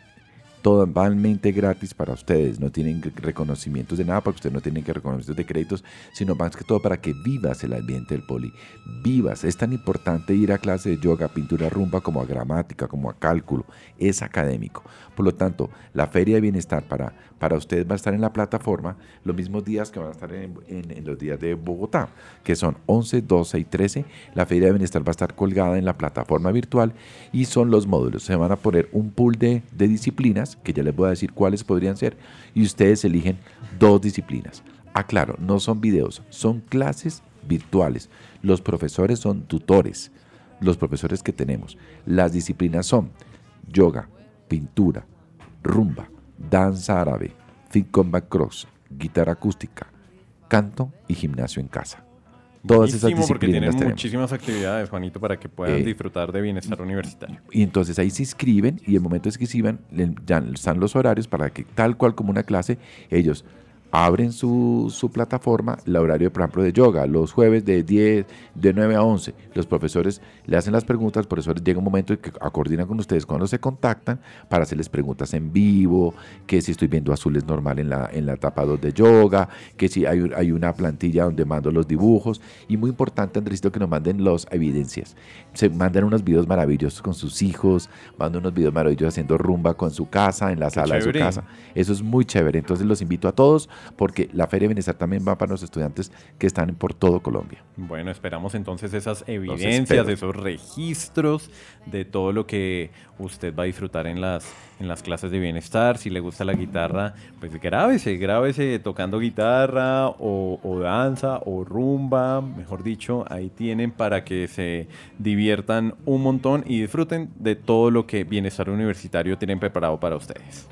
F: totalmente gratis para ustedes, no tienen reconocimientos de nada, porque ustedes no tienen que reconocimientos de créditos, sino más que todo para que vivas el ambiente del poli. Vivas, es tan importante ir a clase de yoga, pintura, rumba, como a gramática, como a cálculo, es académico. Por lo tanto, la Feria de Bienestar para, para ustedes va a estar en la plataforma los mismos días que van a estar en, los días de Bogotá, que son 11, 12 y 13. La Feria de Bienestar va a estar colgada en la plataforma virtual y son los módulos. Se van a poner un pool de, de disciplinas disciplinas, que ya les voy a decir cuáles podrían ser, y ustedes eligen dos disciplinas. Aclaro, no son videos, son clases virtuales. Los profesores son tutores, los profesores que tenemos. Las disciplinas son yoga, pintura, rumba, danza árabe, fit combat cross, guitarra acústica, canto y gimnasio en casa.
B: Todas esas disciplinas porque tienen muchísimas actividades, Juanito, para que puedan eh, disfrutar de bienestar universitario.
F: Y entonces ahí se inscriben y el momento es que se inscriban, ya están los horarios para que tal cual como una clase, ellos abren su, plataforma, el horario, por ejemplo, de yoga, los jueves de 10, de 9 a 11. Los profesores le hacen las preguntas, los profesores llega un momento en que coordinan con ustedes cuando se contactan para hacerles preguntas en vivo, que si estoy viendo azules normal en la, en la etapa 2 de yoga, que si hay, hay una plantilla donde mando los dibujos. Y muy importante, Andresito, que nos manden las evidencias. Se mandan unos videos maravillosos con sus hijos, mandan unos videos maravillosos haciendo rumba con su casa, en la sala de su casa. Eso es muy chévere. Entonces los invito a todos porque la Feria de Bienestar también va para los estudiantes que están por todo Colombia.
B: Bueno, esperamos entonces esas evidencias, esos registros de todo lo que usted va a disfrutar en las, en las clases de bienestar. Si le gusta la guitarra, pues grábese, grábese tocando guitarra o, o danza o rumba, mejor dicho, ahí tienen para que se diviertan un montón y disfruten de todo lo que Bienestar Universitario tienen preparado para ustedes.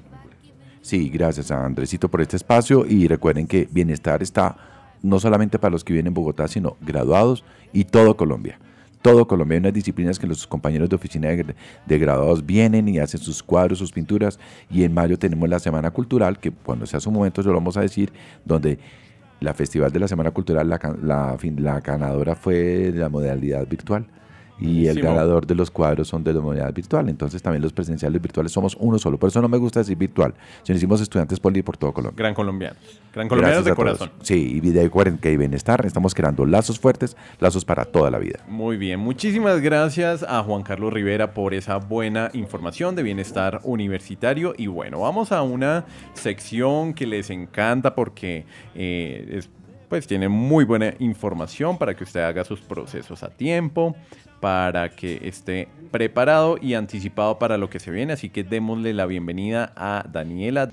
F: Sí, gracias a Andresito por este espacio y recuerden que bienestar está no solamente para los que viven en Bogotá, sino graduados y todo Colombia. Todo Colombia hay unas disciplinas que los compañeros de oficina de, graduados vienen y hacen sus cuadros, sus pinturas. Y en mayo tenemos la Semana Cultural, que cuando sea su momento, yo lo vamos a decir, donde la Festival de la Semana Cultural, la, la, la ganadora fue la modalidad virtual y el ganador de los cuadros son de la modalidad virtual. Entonces también los presenciales virtuales somos uno solo. Por eso no me gusta decir virtual, sino decimos estudiantes poli por todo Colombia.
B: Gran colombianos. Gran colombianos de corazón.
F: Sí, y vida y que bienestar. Estamos creando lazos fuertes, lazos para toda la vida.
B: Muy bien. Muchísimas gracias a Juan Carlos Rivera por esa buena información de bienestar universitario. Y bueno, vamos a una sección que les encanta porque eh, pues tiene muy buena información para que usted haga sus procesos a tiempo, para que esté preparado y anticipado para lo que se viene. Así que démosle la bienvenida a Daniela.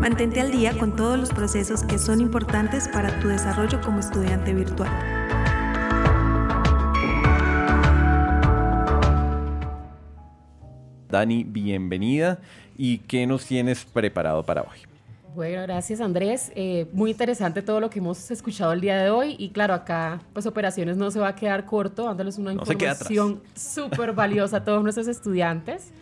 J: Mantente al día con todos los procesos que son importantes para tu desarrollo como estudiante virtual.
B: Dani, bienvenida. ¿Y qué nos tienes preparado para hoy?
D: Bueno, gracias Andrés. Eh, muy interesante todo lo que hemos escuchado el día de hoy y claro, acá pues operaciones no se va a quedar corto, dándoles una información súper valiosa a todos nuestros estudiantes.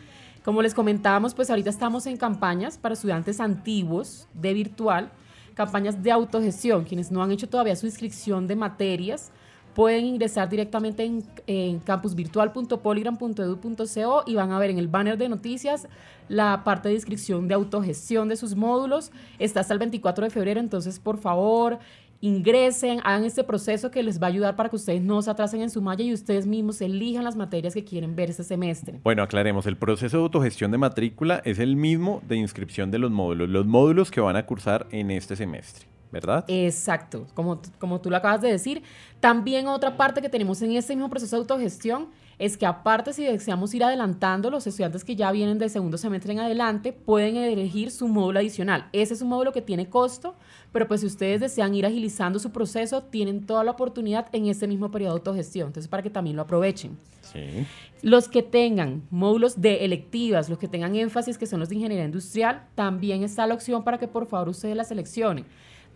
D: Como les comentábamos, pues ahorita estamos en campañas para estudiantes antiguos de virtual, campañas de autogestión, quienes no han hecho todavía su inscripción de materias pueden ingresar directamente en, en campusvirtual.poligram.edu.co y van a ver en el banner de noticias la parte de inscripción de autogestión de sus módulos. Está hasta el 24 de febrero, entonces por favor ingresen, hagan este proceso que les va a ayudar para que ustedes no se atrasen en su malla y ustedes mismos elijan las materias que quieren ver este semestre.
B: Bueno, aclaremos, el proceso de autogestión de matrícula es el mismo de inscripción de los módulos, los módulos que van a cursar en este semestre. ¿verdad?
D: Exacto, como, como tú lo acabas de decir. También otra parte que tenemos en este mismo proceso de autogestión es que aparte si deseamos ir adelantando, los estudiantes que ya vienen del segundo semestre en adelante pueden elegir su módulo adicional. Ese es un módulo que tiene costo, pero pues si ustedes desean ir agilizando su proceso, tienen toda la oportunidad en este mismo periodo de autogestión. Entonces, para que también lo aprovechen. Sí. Los que tengan módulos de electivas, los que tengan énfasis, que son los de ingeniería industrial, también está la opción para que por favor ustedes la seleccionen.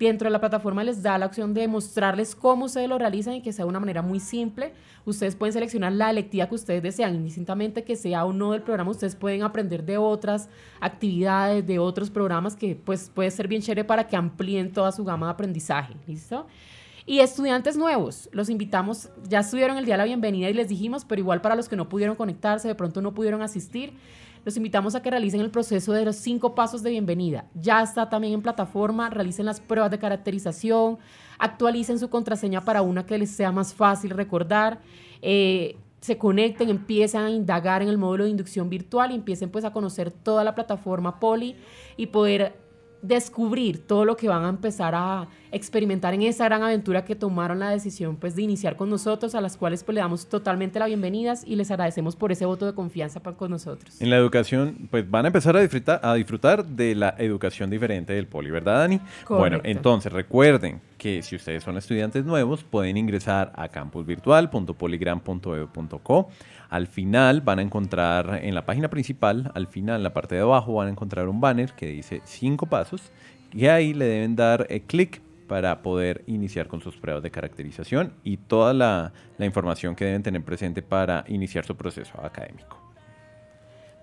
D: Dentro de la plataforma les da la opción de mostrarles cómo ustedes lo realizan y que sea de una manera muy simple. Ustedes pueden seleccionar la electiva que ustedes desean, indistintamente que sea o no del programa, ustedes pueden aprender de otras actividades, de otros programas que pues puede ser bien chévere para que amplíen toda su gama de aprendizaje. ¿Listo? Y estudiantes nuevos, los invitamos, ya estuvieron el día de la bienvenida y les dijimos, pero igual para los que no pudieron conectarse, de pronto no pudieron asistir, los invitamos a que realicen el proceso de los cinco pasos de bienvenida. Ya está también en plataforma, realicen las pruebas de caracterización, actualicen su contraseña para una que les sea más fácil recordar. Eh, se conecten, empiecen a indagar en el módulo de inducción virtual y empiecen pues a conocer toda la plataforma Poli y poder descubrir todo lo que van a empezar a experimentar en esa gran aventura que tomaron la decisión pues de iniciar con nosotros, a las cuales pues le damos totalmente la bienvenida y les agradecemos por ese voto de confianza para con nosotros.
B: En la educación pues van a empezar a disfrutar, a disfrutar de la educación diferente del poli, ¿verdad Dani? Bueno, entonces recuerden que si ustedes son estudiantes nuevos pueden ingresar a campusvirtual.poligram.edu.co al final van a encontrar en la página principal, al final en la parte de abajo van a encontrar un banner que dice cinco pasos y ahí le deben dar eh, clic para poder iniciar con sus pruebas de caracterización y toda la información que deben tener presente para iniciar su proceso académico.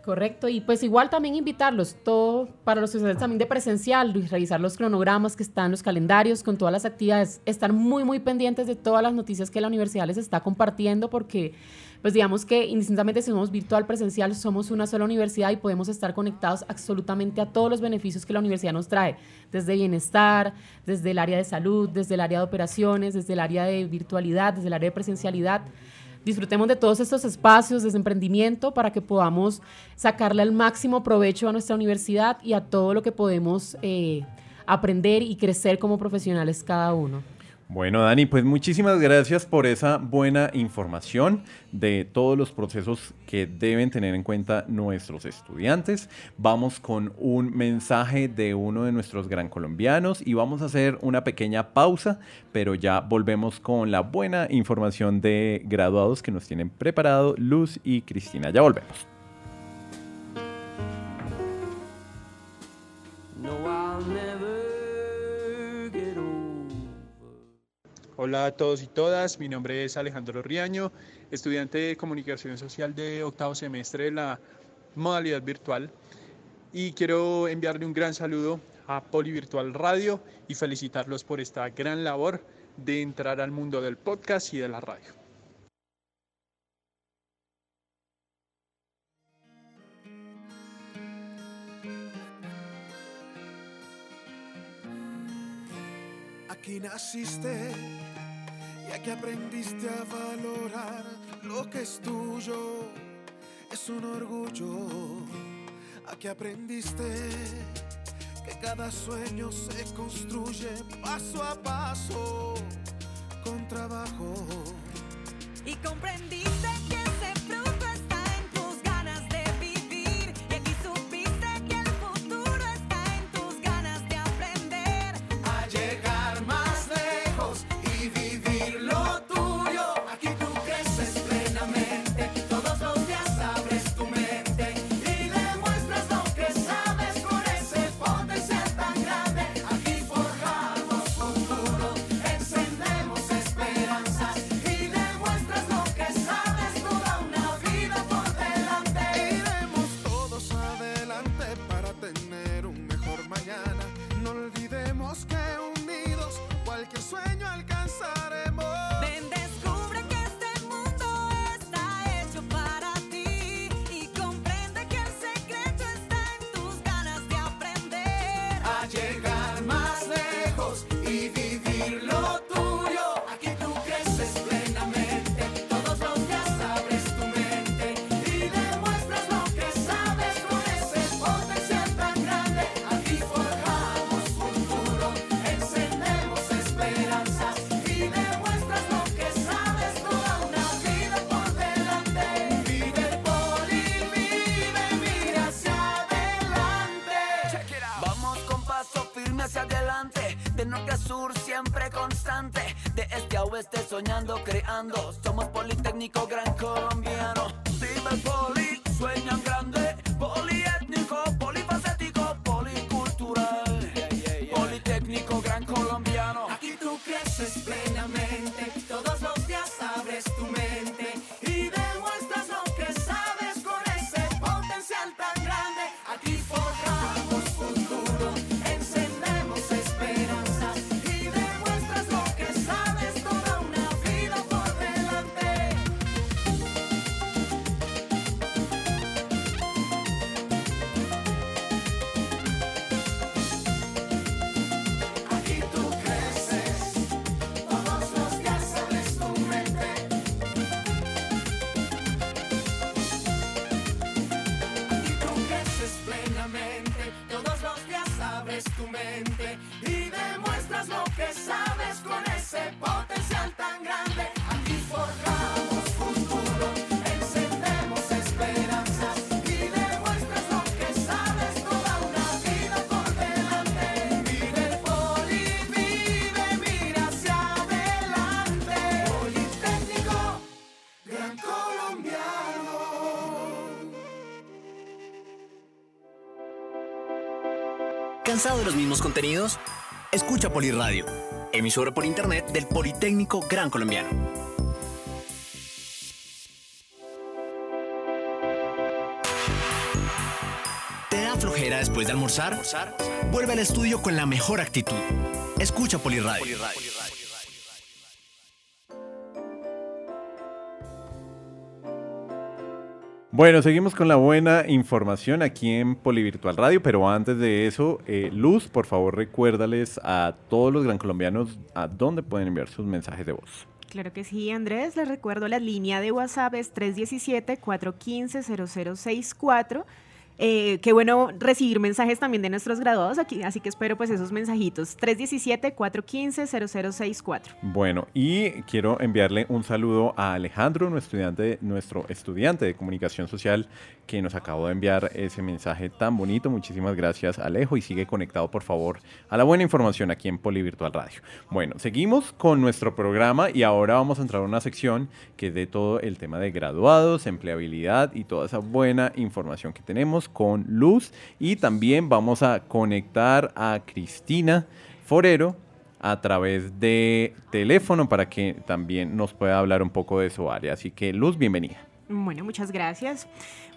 D: Correcto, y pues igual también invitarlos, todo para los estudiantes también de presencial, revisar los cronogramas que están, los calendarios con todas las actividades, estar muy, muy pendientes de todas las noticias que la universidad les está compartiendo porque pues digamos que indistintamente si somos virtual, presencial, somos una sola universidad y podemos estar conectados absolutamente a todos los beneficios que la universidad nos trae, desde bienestar, desde el área de salud, desde el área de operaciones, desde el área de virtualidad, desde el área de presencialidad. Disfrutemos de todos estos espacios de emprendimiento para que podamos sacarle al máximo provecho a nuestra universidad y a todo lo que podemos eh, aprender y crecer como profesionales cada uno.
B: Bueno, Dani, pues muchísimas gracias por esa buena información de todos los procesos que deben tener en cuenta nuestros estudiantes. Vamos con un mensaje de uno de nuestros gran colombianos y vamos a hacer una pequeña pausa, pero ya volvemos con la buena información de graduados que nos tienen preparado Luz y Cristina. Ya volvemos.
K: Hola a todos y todas, mi nombre es Alejandro Riaño, estudiante de Comunicación Social de octavo semestre de la modalidad virtual y quiero enviarle un gran saludo a Polivirtual Radio y felicitarlos por esta gran labor de entrar al mundo del podcast y de la radio.
L: Aquí naciste ya que aprendiste a valorar lo que es tuyo. Es un orgullo. Aquí aprendiste que cada sueño se construye paso a paso con trabajo.
M: Y comprendiste que
N: soñando, creando. Somos Politécnico Gran Colombiano. Poli, sueñan grande.
O: Mismos contenidos? Escucha Poliradio, emisora por internet del Politécnico Gran Colombiano. ¿Te da flojera después de almorzar? Vuelve al estudio con la mejor actitud. Escucha Poliradio.
B: Bueno, seguimos con la buena información aquí en Polivirtual Radio, pero antes de eso, eh, Luz, por favor recuérdales a todos los gran colombianos a dónde pueden enviar sus mensajes de voz.
C: Claro que sí, Andrés. Les recuerdo la línea de WhatsApp es 317-415-0064. Eh, qué bueno recibir mensajes también de nuestros graduados aquí, así que espero pues esos mensajitos. 317-415-0064.
B: Bueno, y quiero enviarle un saludo a Alejandro, nuestro estudiante, nuestro estudiante de comunicación social, que nos acabó de enviar ese mensaje tan bonito. Muchísimas gracias, Alejo, y sigue conectado, por favor, a la buena información aquí en Polivirtual Radio. Bueno, seguimos con nuestro programa y ahora vamos a entrar a una sección que es de todo el tema de graduados, empleabilidad y toda esa buena información que tenemos con Luz y también vamos a conectar a Cristina Forero a través de teléfono para que también nos pueda hablar un poco de su área. Así que Luz, bienvenida.
C: Bueno, muchas gracias.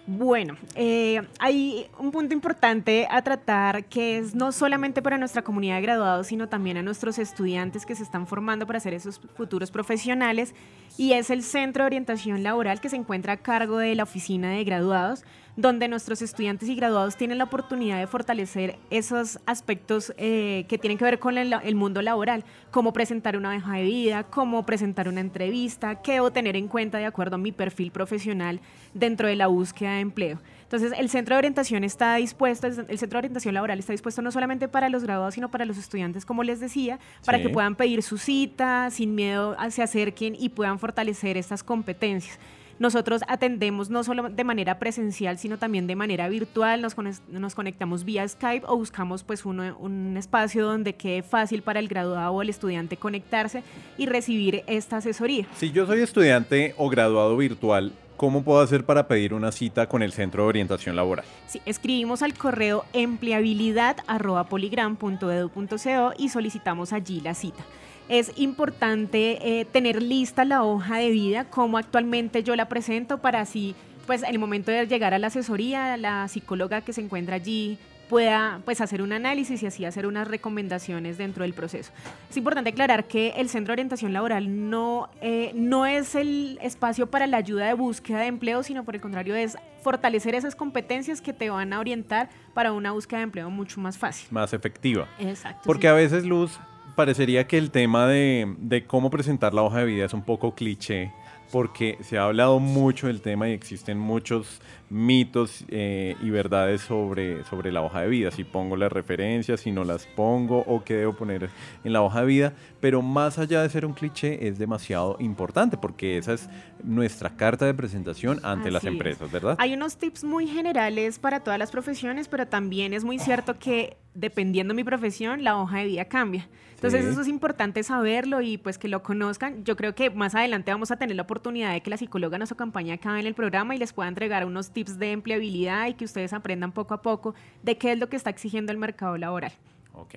C: Bueno, eh, hay un punto importante a tratar que es no solamente para nuestra comunidad de graduados, sino también a nuestros estudiantes que se están formando para ser esos futuros profesionales, y es el Centro de Orientación Laboral que se encuentra a cargo de la Oficina de Graduados, donde nuestros estudiantes y graduados tienen la oportunidad de fortalecer esos aspectos eh, que tienen que ver con el, el, mundo laboral, cómo presentar una hoja de vida, cómo presentar una entrevista, qué debo tener en cuenta de acuerdo a mi perfil profesional dentro de la búsqueda de empleo. Entonces, el centro de orientación está dispuesto, el centro de orientación laboral está dispuesto no solamente para los graduados, sino para los estudiantes, como les decía, para sí. que puedan pedir su cita, sin miedo, se acerquen y puedan fortalecer estas competencias. Nosotros atendemos no solo de manera presencial, sino también de manera virtual. Nos, nos conectamos vía Skype o buscamos pues uno, un espacio donde quede fácil para el graduado o el estudiante conectarse y recibir esta asesoría.
B: Si yo soy estudiante o graduado virtual, ¿Cómo puedo hacer para pedir una cita con el Centro de Orientación Laboral?
C: Sí, escribimos al correo empleabilidad.poligram.edu.co y solicitamos allí la cita es importante eh, tener lista la hoja de vida, como actualmente yo la presento, para así, pues el momento de llegar a la asesoría, la psicóloga que se encuentra allí pueda pues hacer un análisis y así hacer unas recomendaciones dentro del proceso. Es importante aclarar que el Centro de Orientación Laboral no, eh, no es el espacio para la ayuda de búsqueda de empleo, sino por el contrario es fortalecer esas competencias que te van a orientar para una búsqueda de empleo mucho más fácil.
B: Más efectiva.
C: Exacto.
B: Porque sí. a veces, Luz, parecería que el tema de, de, cómo presentar la hoja de vida es un poco cliché, porque se ha hablado mucho del tema y existen muchos mitos eh, y verdades sobre, sobre la hoja de vida, si pongo las referencias, si no las pongo o qué debo poner en la hoja de vida, pero más allá de ser un cliché es demasiado importante porque esa es nuestra carta de presentación ante
C: Así
B: las
C: es.
B: empresas, ¿verdad?
C: Hay unos tips muy generales para todas las profesiones, pero también es muy cierto que dependiendo mi profesión, la hoja de vida cambia. Entonces eso es importante saberlo y pues que lo conozcan. Yo creo que más adelante vamos a tener la oportunidad de que la psicóloga nos acompañe acá en el programa y les pueda entregar unos tips de empleabilidad y que ustedes aprendan poco a poco de qué es lo que está exigiendo el mercado laboral.
B: Ok.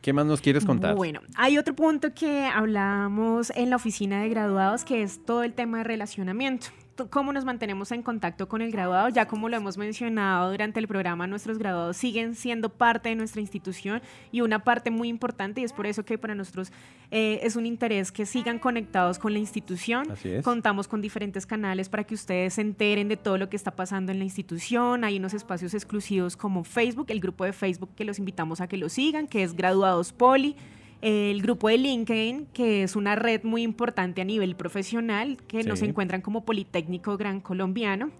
B: ¿Qué más nos quieres contar?
C: Bueno, hay otro punto que hablamos en la oficina de graduados que es todo el tema de relacionamiento. ¿Cómo nos mantenemos en contacto con el graduado? Ya como lo hemos mencionado durante el programa, nuestros graduados siguen siendo parte de nuestra institución y una parte muy importante y es por eso que para nosotros eh, es un interés que sigan conectados con la institución. Contamos con diferentes canales para que ustedes se enteren de todo lo que está pasando en la institución. Hay unos espacios exclusivos como Facebook, el grupo de Facebook que los invitamos a que lo sigan, que es Graduados Poli. El grupo de LinkedIn, que es una red muy importante a nivel profesional, que nos
B: Sí.
C: encuentran como Politécnico Gran Colombiano.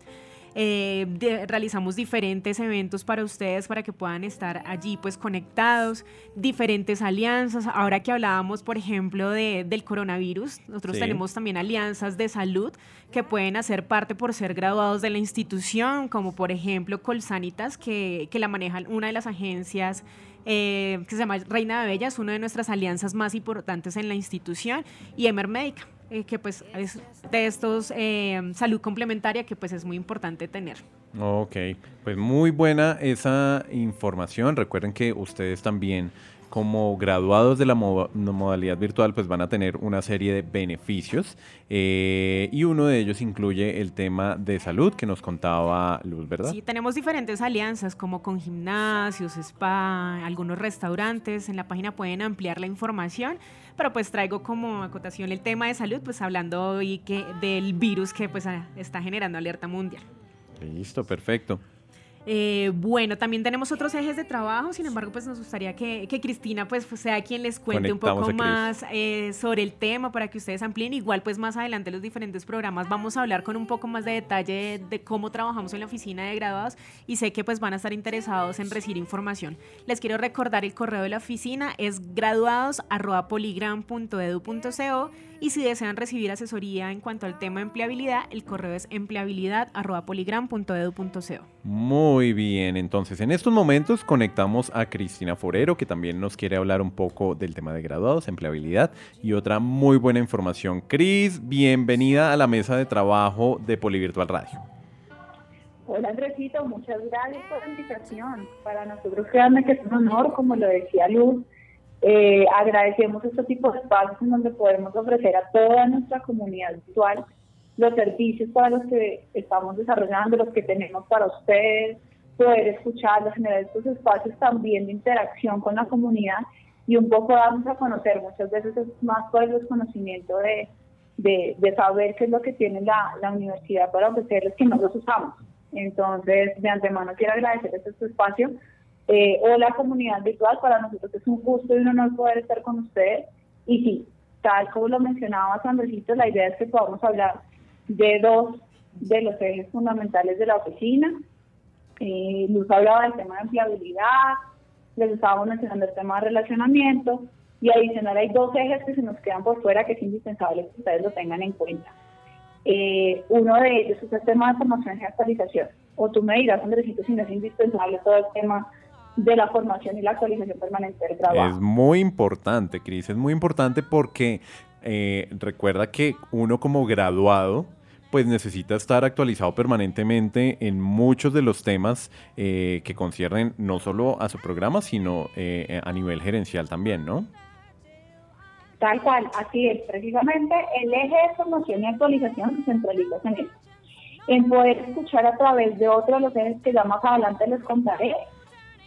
C: Eh, de- realizamos diferentes eventos para ustedes para que puedan estar allí pues conectados, diferentes alianzas. Ahora que hablábamos, por ejemplo, de, del coronavirus, nosotros
B: Sí.
C: tenemos también alianzas de salud que pueden hacer parte por ser graduados de la institución, como por ejemplo Colsanitas, que, que la maneja una de las agencias eh, que se llama Reina de Bella, es una de nuestras alianzas más importantes en la institución, y Emer Médica. eh, que pues es de estos eh, salud complementaria que pues es muy importante tener.
B: Ok, pues muy buena esa información. Recuerden que ustedes también como graduados de la modalidad virtual, pues van a tener una serie de beneficios eh, y uno de ellos incluye el tema de salud que nos contaba Luz, ¿verdad?
C: Sí, tenemos diferentes alianzas como con gimnasios, spa, algunos restaurantes. En la página pueden ampliar la información, pero pues traigo como acotación el tema de salud, pues hablando hoy que del virus que pues está generando alerta mundial.
B: Listo, perfecto.
C: Eh, bueno, también tenemos otros ejes de trabajo, sin embargo, pues nos gustaría que, Cristina pues sea quien les cuente un poco más eh, sobre el tema para que ustedes amplíen. Igual pues más adelante los diferentes programas vamos a hablar con un poco más de detalle de cómo trabajamos en la oficina de graduados y sé que pues van a estar interesados en recibir información. Les quiero recordar el correo de la oficina es graduados.poligram.edu.co y si desean recibir asesoría en cuanto al tema de empleabilidad, el correo es empleabilidad.poligram.edu.co.
B: Muy bien, entonces en estos momentos conectamos a Cristina Forero, que también nos quiere hablar un poco del tema de graduados, empleabilidad y otra muy buena información. Cris, bienvenida a la mesa de trabajo de Polivirtual Radio.
P: Hola Andresito, muchas gracias por la invitación. Para nosotros créanme que es un honor, como lo decía Luz, eh, agradecemos este tipo de espacios en donde podemos ofrecer a toda nuestra comunidad virtual los servicios para los que estamos desarrollando, los que tenemos para ustedes, poder escucharlos, generar estos espacios también de interacción con la comunidad y un poco darnos a conocer. Muchas veces es más por el desconocimiento de, de, saber qué es lo que tiene la, la universidad para ofrecerles que no los usamos. Entonces, de antemano quiero agradecer este espacio eh, o la comunidad virtual. Para nosotros es un gusto y un honor poder estar con ustedes. Y sí, tal como lo mencionaba Sandricito, la idea es que podamos hablar de dos de los ejes fundamentales de la oficina. Eh, Luz hablaba del tema de empleabilidad, les estábamos mencionando el tema de relacionamiento y adicional hay dos ejes que se nos quedan por fuera que es indispensable que ustedes lo tengan en cuenta. Eh, uno de ellos es el tema de formación y actualización. O tú me dirás, Andresito, si no es indispensable todo el tema de la formación y la actualización permanente del trabajo.
B: Es muy importante, Cris, es muy importante porque eh, recuerda que uno como graduado pues necesita estar actualizado permanentemente en muchos de los temas eh, que conciernen no solo a su programa, sino eh, a nivel gerencial también, ¿no?
P: Tal cual, así es. Precisamente el eje de formación y actualización se centraliza en eso. En poder escuchar a través de otro de los ejes que ya más adelante les contaré,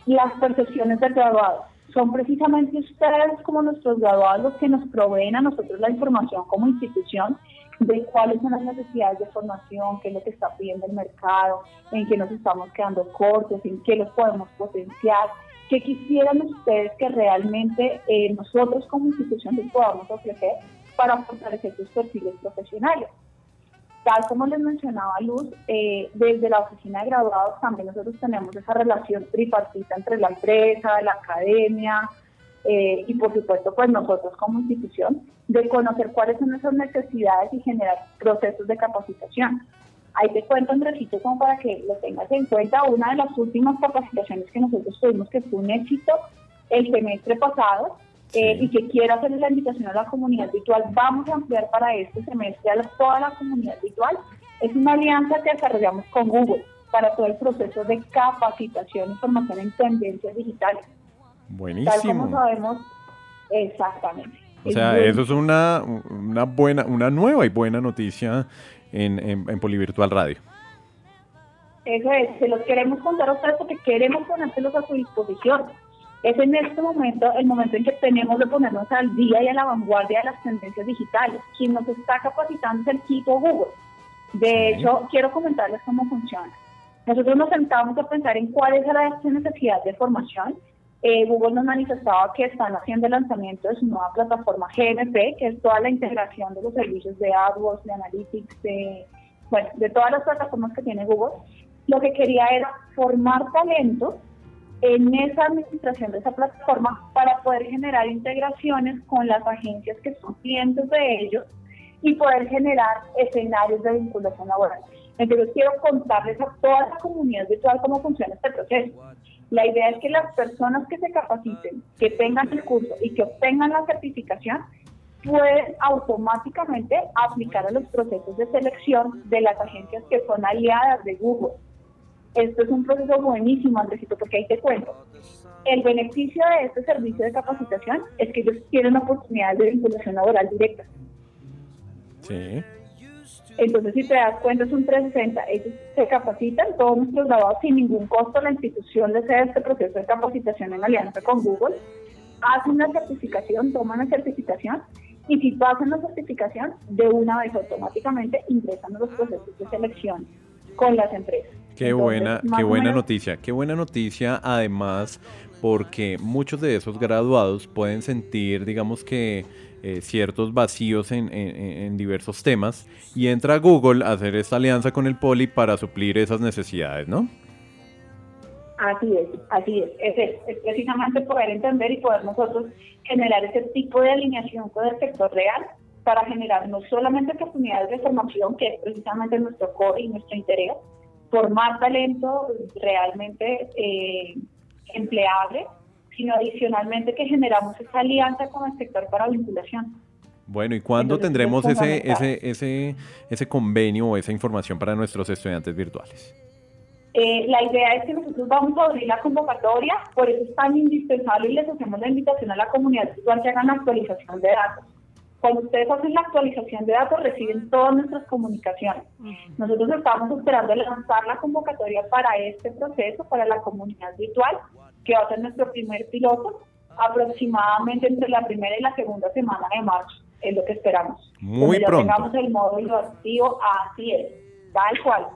P: las percepciones del graduado. Son precisamente ustedes como nuestros graduados los que nos proveen a nosotros la información como institución de cuáles son las necesidades de formación, qué es lo que está pidiendo el mercado, en qué nos estamos quedando cortos, en qué los podemos potenciar, qué quisieran ustedes que realmente eh, nosotros como institución les podamos ofrecer para fortalecer sus perfiles profesionales. Tal como les mencionaba Luz, eh, desde la oficina de graduados también nosotros tenemos esa relación tripartita entre la empresa, la academia eh, y por supuesto pues nosotros como institución de conocer cuáles son esas necesidades y generar procesos de capacitación. Ahí te cuento, Andresito, como para que lo tengas en cuenta, una de las últimas capacitaciones que nosotros tuvimos que fue un éxito el semestre pasado, eh, y que quiero hacer la invitación a la comunidad virtual, vamos a ampliar para este semestre a toda la comunidad virtual. Es una alianza que desarrollamos con Google para todo el proceso de capacitación y formación en tendencias digitales.
B: Buenísimo.
P: Tal como sabemos, exactamente.
B: O sea, eso es una, una buena, una nueva y buena noticia en, en, en Polivirtual Radio.
P: Eso es, se los queremos contar a ustedes porque queremos ponérselos a su disposición es en este momento el momento en que tenemos de ponernos al día y a la vanguardia de las tendencias digitales. Quien nos está capacitando es el equipo Google. De hecho, quiero comentarles cómo funciona. Nosotros nos sentamos a pensar en cuál es la necesidad de formación. Eh, Google nos manifestaba que están haciendo el lanzamiento de su nueva plataforma GNP, que es toda la integración de los servicios de AdWords, de Analytics, de, bueno, de todas las plataformas que tiene Google. Lo que quería era formar talentos en esa administración de esa plataforma para poder generar integraciones con las agencias que son clientes de ellos y poder generar escenarios de vinculación laboral. Entonces quiero contarles a toda la comunidad virtual cómo funciona este proceso. La idea es que las personas que se capaciten, que tengan el curso y que obtengan la certificación, pueden automáticamente aplicar a los procesos de selección de las agencias que son aliadas de Google. Esto es un proceso buenísimo, Andresito, porque ahí te cuento. El beneficio de este servicio de capacitación es que ellos tienen oportunidades de vinculación laboral directa.
B: Sí.
P: Entonces, si te das cuenta, es un 360. Ellos se capacitan, todos nuestros graduados sin ningún costo. La institución hace este proceso de capacitación en alianza con Google. Hacen la certificación, toman la certificación y si pasan la certificación, de una vez automáticamente ingresan a los procesos de selección con las empresas.
B: Qué buena, qué buena noticia, qué buena noticia además porque muchos de esos graduados pueden sentir, digamos que eh, ciertos vacíos en, en, diversos temas y entra Google a hacer esta alianza con el Poli para suplir esas necesidades, ¿no?
P: Así es, así es. Es, es precisamente poder entender y poder nosotros generar ese tipo de alineación con el sector real para generar no solamente oportunidades de formación, que es precisamente nuestro core y nuestro interés, formar talento realmente eh, empleable, sino adicionalmente que generamos esa alianza con el sector para vinculación.
B: Bueno, ¿y cuándo tendremos ese, ese, ese, ese convenio o esa información para nuestros estudiantes virtuales?
P: Eh, la idea es que nosotros vamos a abrir la convocatoria, por eso es tan indispensable y les hacemos la invitación a la comunidad virtual que hagan la actualización de datos. Cuando ustedes hacen la actualización de datos, reciben todas nuestras comunicaciones. Nosotros estamos esperando lanzar la convocatoria para este proceso, para la comunidad virtual, que va a ser nuestro primer piloto, aproximadamente entre la primera y la segunda semana de marzo. Es lo que esperamos.
B: Muy
P: ya
B: pronto.
P: tengamos el módulo activo, así es, tal cual.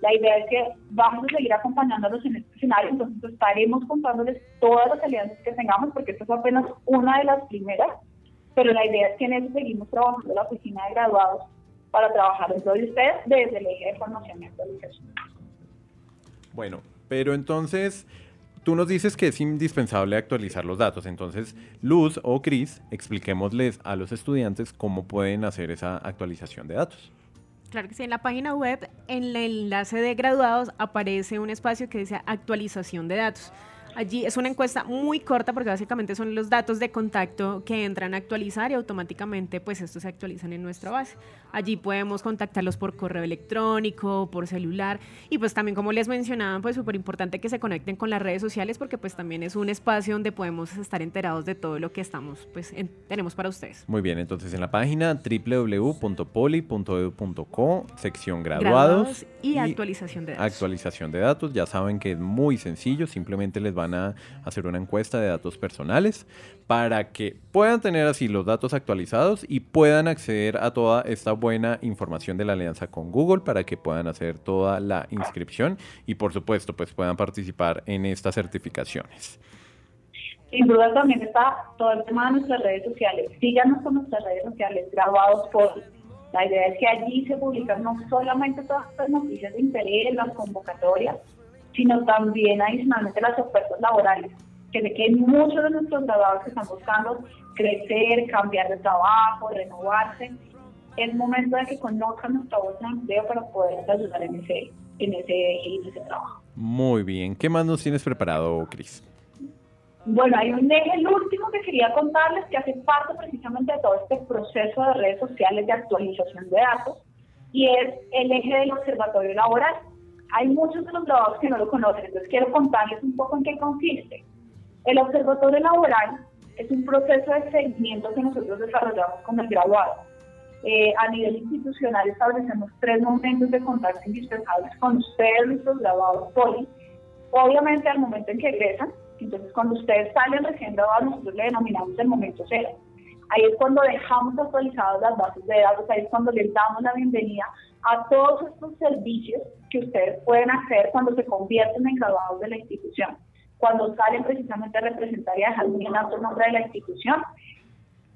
P: La idea es que vamos a seguir acompañándolos en este escenario, entonces estaremos contándoles todas las alianzas que tengamos, porque esta es apenas una de las primeras pero la idea es que en eso seguimos trabajando la oficina de graduados para trabajar dentro de ustedes desde el eje de formación y actualización.
B: Bueno, pero entonces tú nos dices que es indispensable actualizar los datos. Entonces, Luz o Cris, expliquémosles a los estudiantes cómo pueden hacer esa actualización de datos.
C: Claro que sí, en la página web, en el enlace de graduados, aparece un espacio que dice actualización de datos. Allí es una encuesta muy corta porque básicamente son los datos de contacto que entran a actualizar y automáticamente pues estos se actualizan en nuestra base. Allí podemos contactarlos por correo electrónico, por celular y pues también como les mencionaba pues súper importante que se conecten con las redes sociales porque pues también es un espacio donde podemos estar enterados de todo lo que estamos pues tenemos para ustedes.
B: Muy bien, entonces en la página www.poli.edu.co sección graduados,
C: y, actualización de datos.
B: Actualización de datos, ya saben que es muy sencillo, simplemente les van a hacer una encuesta de datos personales para que puedan tener así los datos actualizados y puedan acceder a toda esta buena información de la alianza con Google para que puedan hacer toda la inscripción y por supuesto pues puedan participar en estas certificaciones.
P: Sin duda también está todo el tema de nuestras redes sociales. Síganos con nuestras redes sociales, graduados por... La idea es que allí se publican no solamente todas las noticias de interés, las convocatorias, sino también adicionalmente las ofertas laborales, que sé que muchos de nuestros graduados que están buscando crecer, cambiar de trabajo, renovarse. Es momento de que conozcan nuestra voz de empleo para poder ayudar en ese, en ese eje en ese trabajo.
B: Muy bien, ¿qué más nos tienes preparado, Cris?
P: Bueno, hay un eje, el último que quería contarles, que hace parte precisamente de todo este proceso de redes sociales de actualización de datos, y es el eje del observatorio laboral. Hay muchos de los graduados que no lo conocen, entonces quiero contarles un poco en qué consiste. El observatorio laboral es un proceso de seguimiento que nosotros desarrollamos con el graduado. Eh, a nivel institucional establecemos tres momentos de contacto indispensables con ustedes, nuestros graduados poli. Obviamente al momento en que egresan, entonces cuando ustedes salen recién graduados, nosotros le denominamos el momento cero. Ahí es cuando dejamos actualizadas las bases de datos, ahí es cuando les damos la bienvenida a todos estos servicios que ustedes pueden hacer cuando se convierten en graduados de la institución. Cuando salen precisamente a representar y a dejar bien alto nombre de la institución,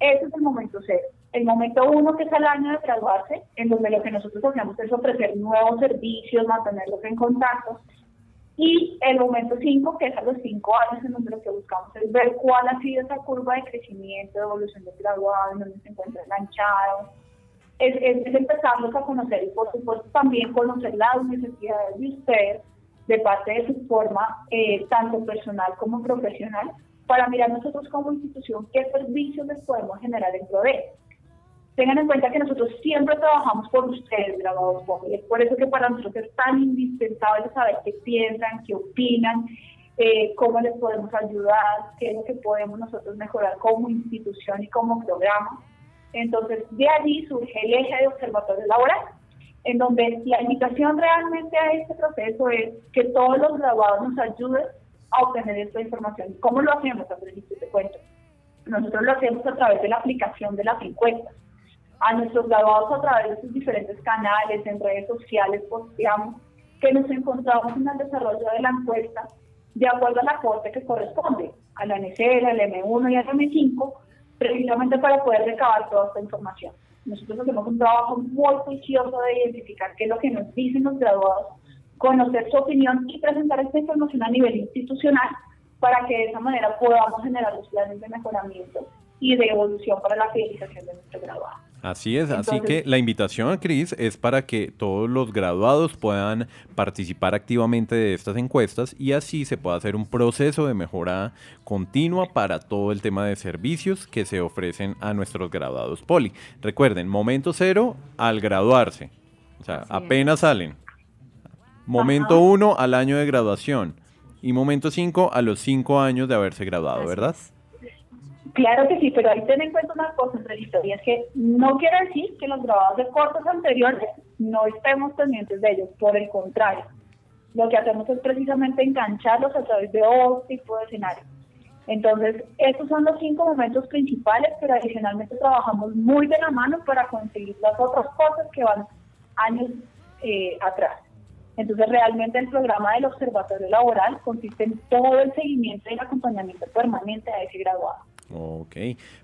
P: ese es el momento cero. El momento uno, que es el año de graduarse, en donde lo que nosotros hacemos es ofrecer nuevos servicios, mantenerlos en contacto. Y el momento cinco, que es a los cinco años, en donde lo que buscamos es ver cuál ha sido esa curva de crecimiento, de evolución del graduado, en donde se encuentra enganchado. Es, es, es empezarlos a conocer y, por supuesto, también conocer las necesidades de ustedes de parte de su forma, eh, tanto personal como profesional, para mirar nosotros como institución qué servicios les podemos generar en PRODE. Tengan en cuenta que nosotros siempre trabajamos por ustedes, graduados y es por eso que para nosotros es tan indispensable saber qué piensan, qué opinan, eh, cómo les podemos ayudar, qué es lo que podemos nosotros mejorar como institución y como programa. Entonces, de allí surge el eje de observatorio laboral, en donde la invitación realmente a este proceso es que todos los graduados nos ayuden a obtener esta información. ¿Cómo lo hacemos, Andrés? Te cuento. Nosotros lo hacemos a través de la aplicación de las encuestas. A nuestros graduados a través de sus diferentes canales, en redes sociales, posteamos que nos encontramos en el desarrollo de la encuesta de acuerdo a la corte que corresponde, a la NCR, al M1 y al M5, precisamente para poder recabar toda esta información. Nosotros hacemos un trabajo muy juicioso de identificar qué es lo que nos dicen los graduados, conocer su opinión y presentar esta información a nivel institucional para que de esa manera podamos generar los planes de mejoramiento y de evolución para la fidelización de nuestro graduado.
B: Así es, así que la invitación, Cris, es para que todos los graduados puedan participar activamente de estas encuestas y así se pueda hacer un proceso de mejora continua para todo el tema de servicios que se ofrecen a nuestros graduados poli. Recuerden, momento cero al graduarse, o sea, apenas salen. Momento uno al año de graduación y momento cinco a los cinco años de haberse graduado, ¿verdad?
P: Claro que sí, pero ahí ten en cuenta una cosa, y es que no quiere decir que los grabados de cortos anteriores no estemos pendientes de ellos, por el contrario. Lo que hacemos es precisamente engancharlos a través de otro tipo de escenarios. Entonces, estos son los cinco momentos principales, pero adicionalmente trabajamos muy de la mano para conseguir las otras cosas que van años eh, atrás. Entonces, realmente el programa del observatorio laboral consiste en todo el seguimiento y el acompañamiento permanente a ese graduado.
B: Ok,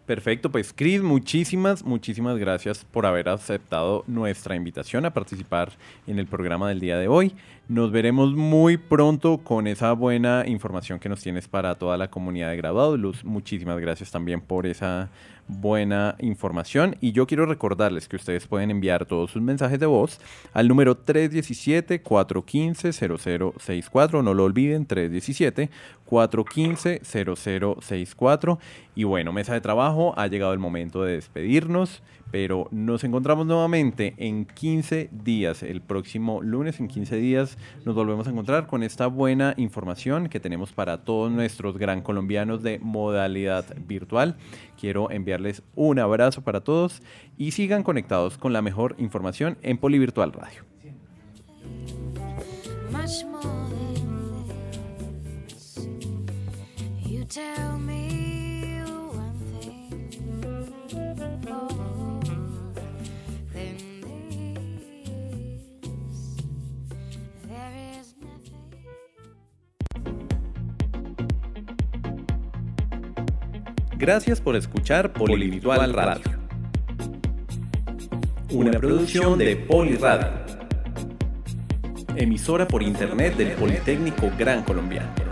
B: perfecto. Pues Cris, muchísimas, muchísimas gracias por haber aceptado nuestra invitación a participar en el programa del día de hoy. Nos veremos muy pronto con esa buena información que nos tienes para toda la comunidad de graduados. Luz, muchísimas gracias también por esa buena información. Y yo quiero recordarles que ustedes pueden enviar todos sus mensajes de voz al número 317-415-0064. No lo olviden, 317-415-0064. Y bueno, mesa de trabajo, ha llegado el momento de despedirnos pero nos encontramos nuevamente en 15 días, el próximo lunes en 15 días nos volvemos a encontrar con esta buena información que tenemos para todos nuestros gran colombianos de modalidad virtual. Quiero enviarles un abrazo para todos y sigan conectados con la mejor información en Polivirtual Radio. Gracias por escuchar Polivirtual Radio. Una producción de Poliradio. Emisora por internet del Politécnico Gran Colombiano.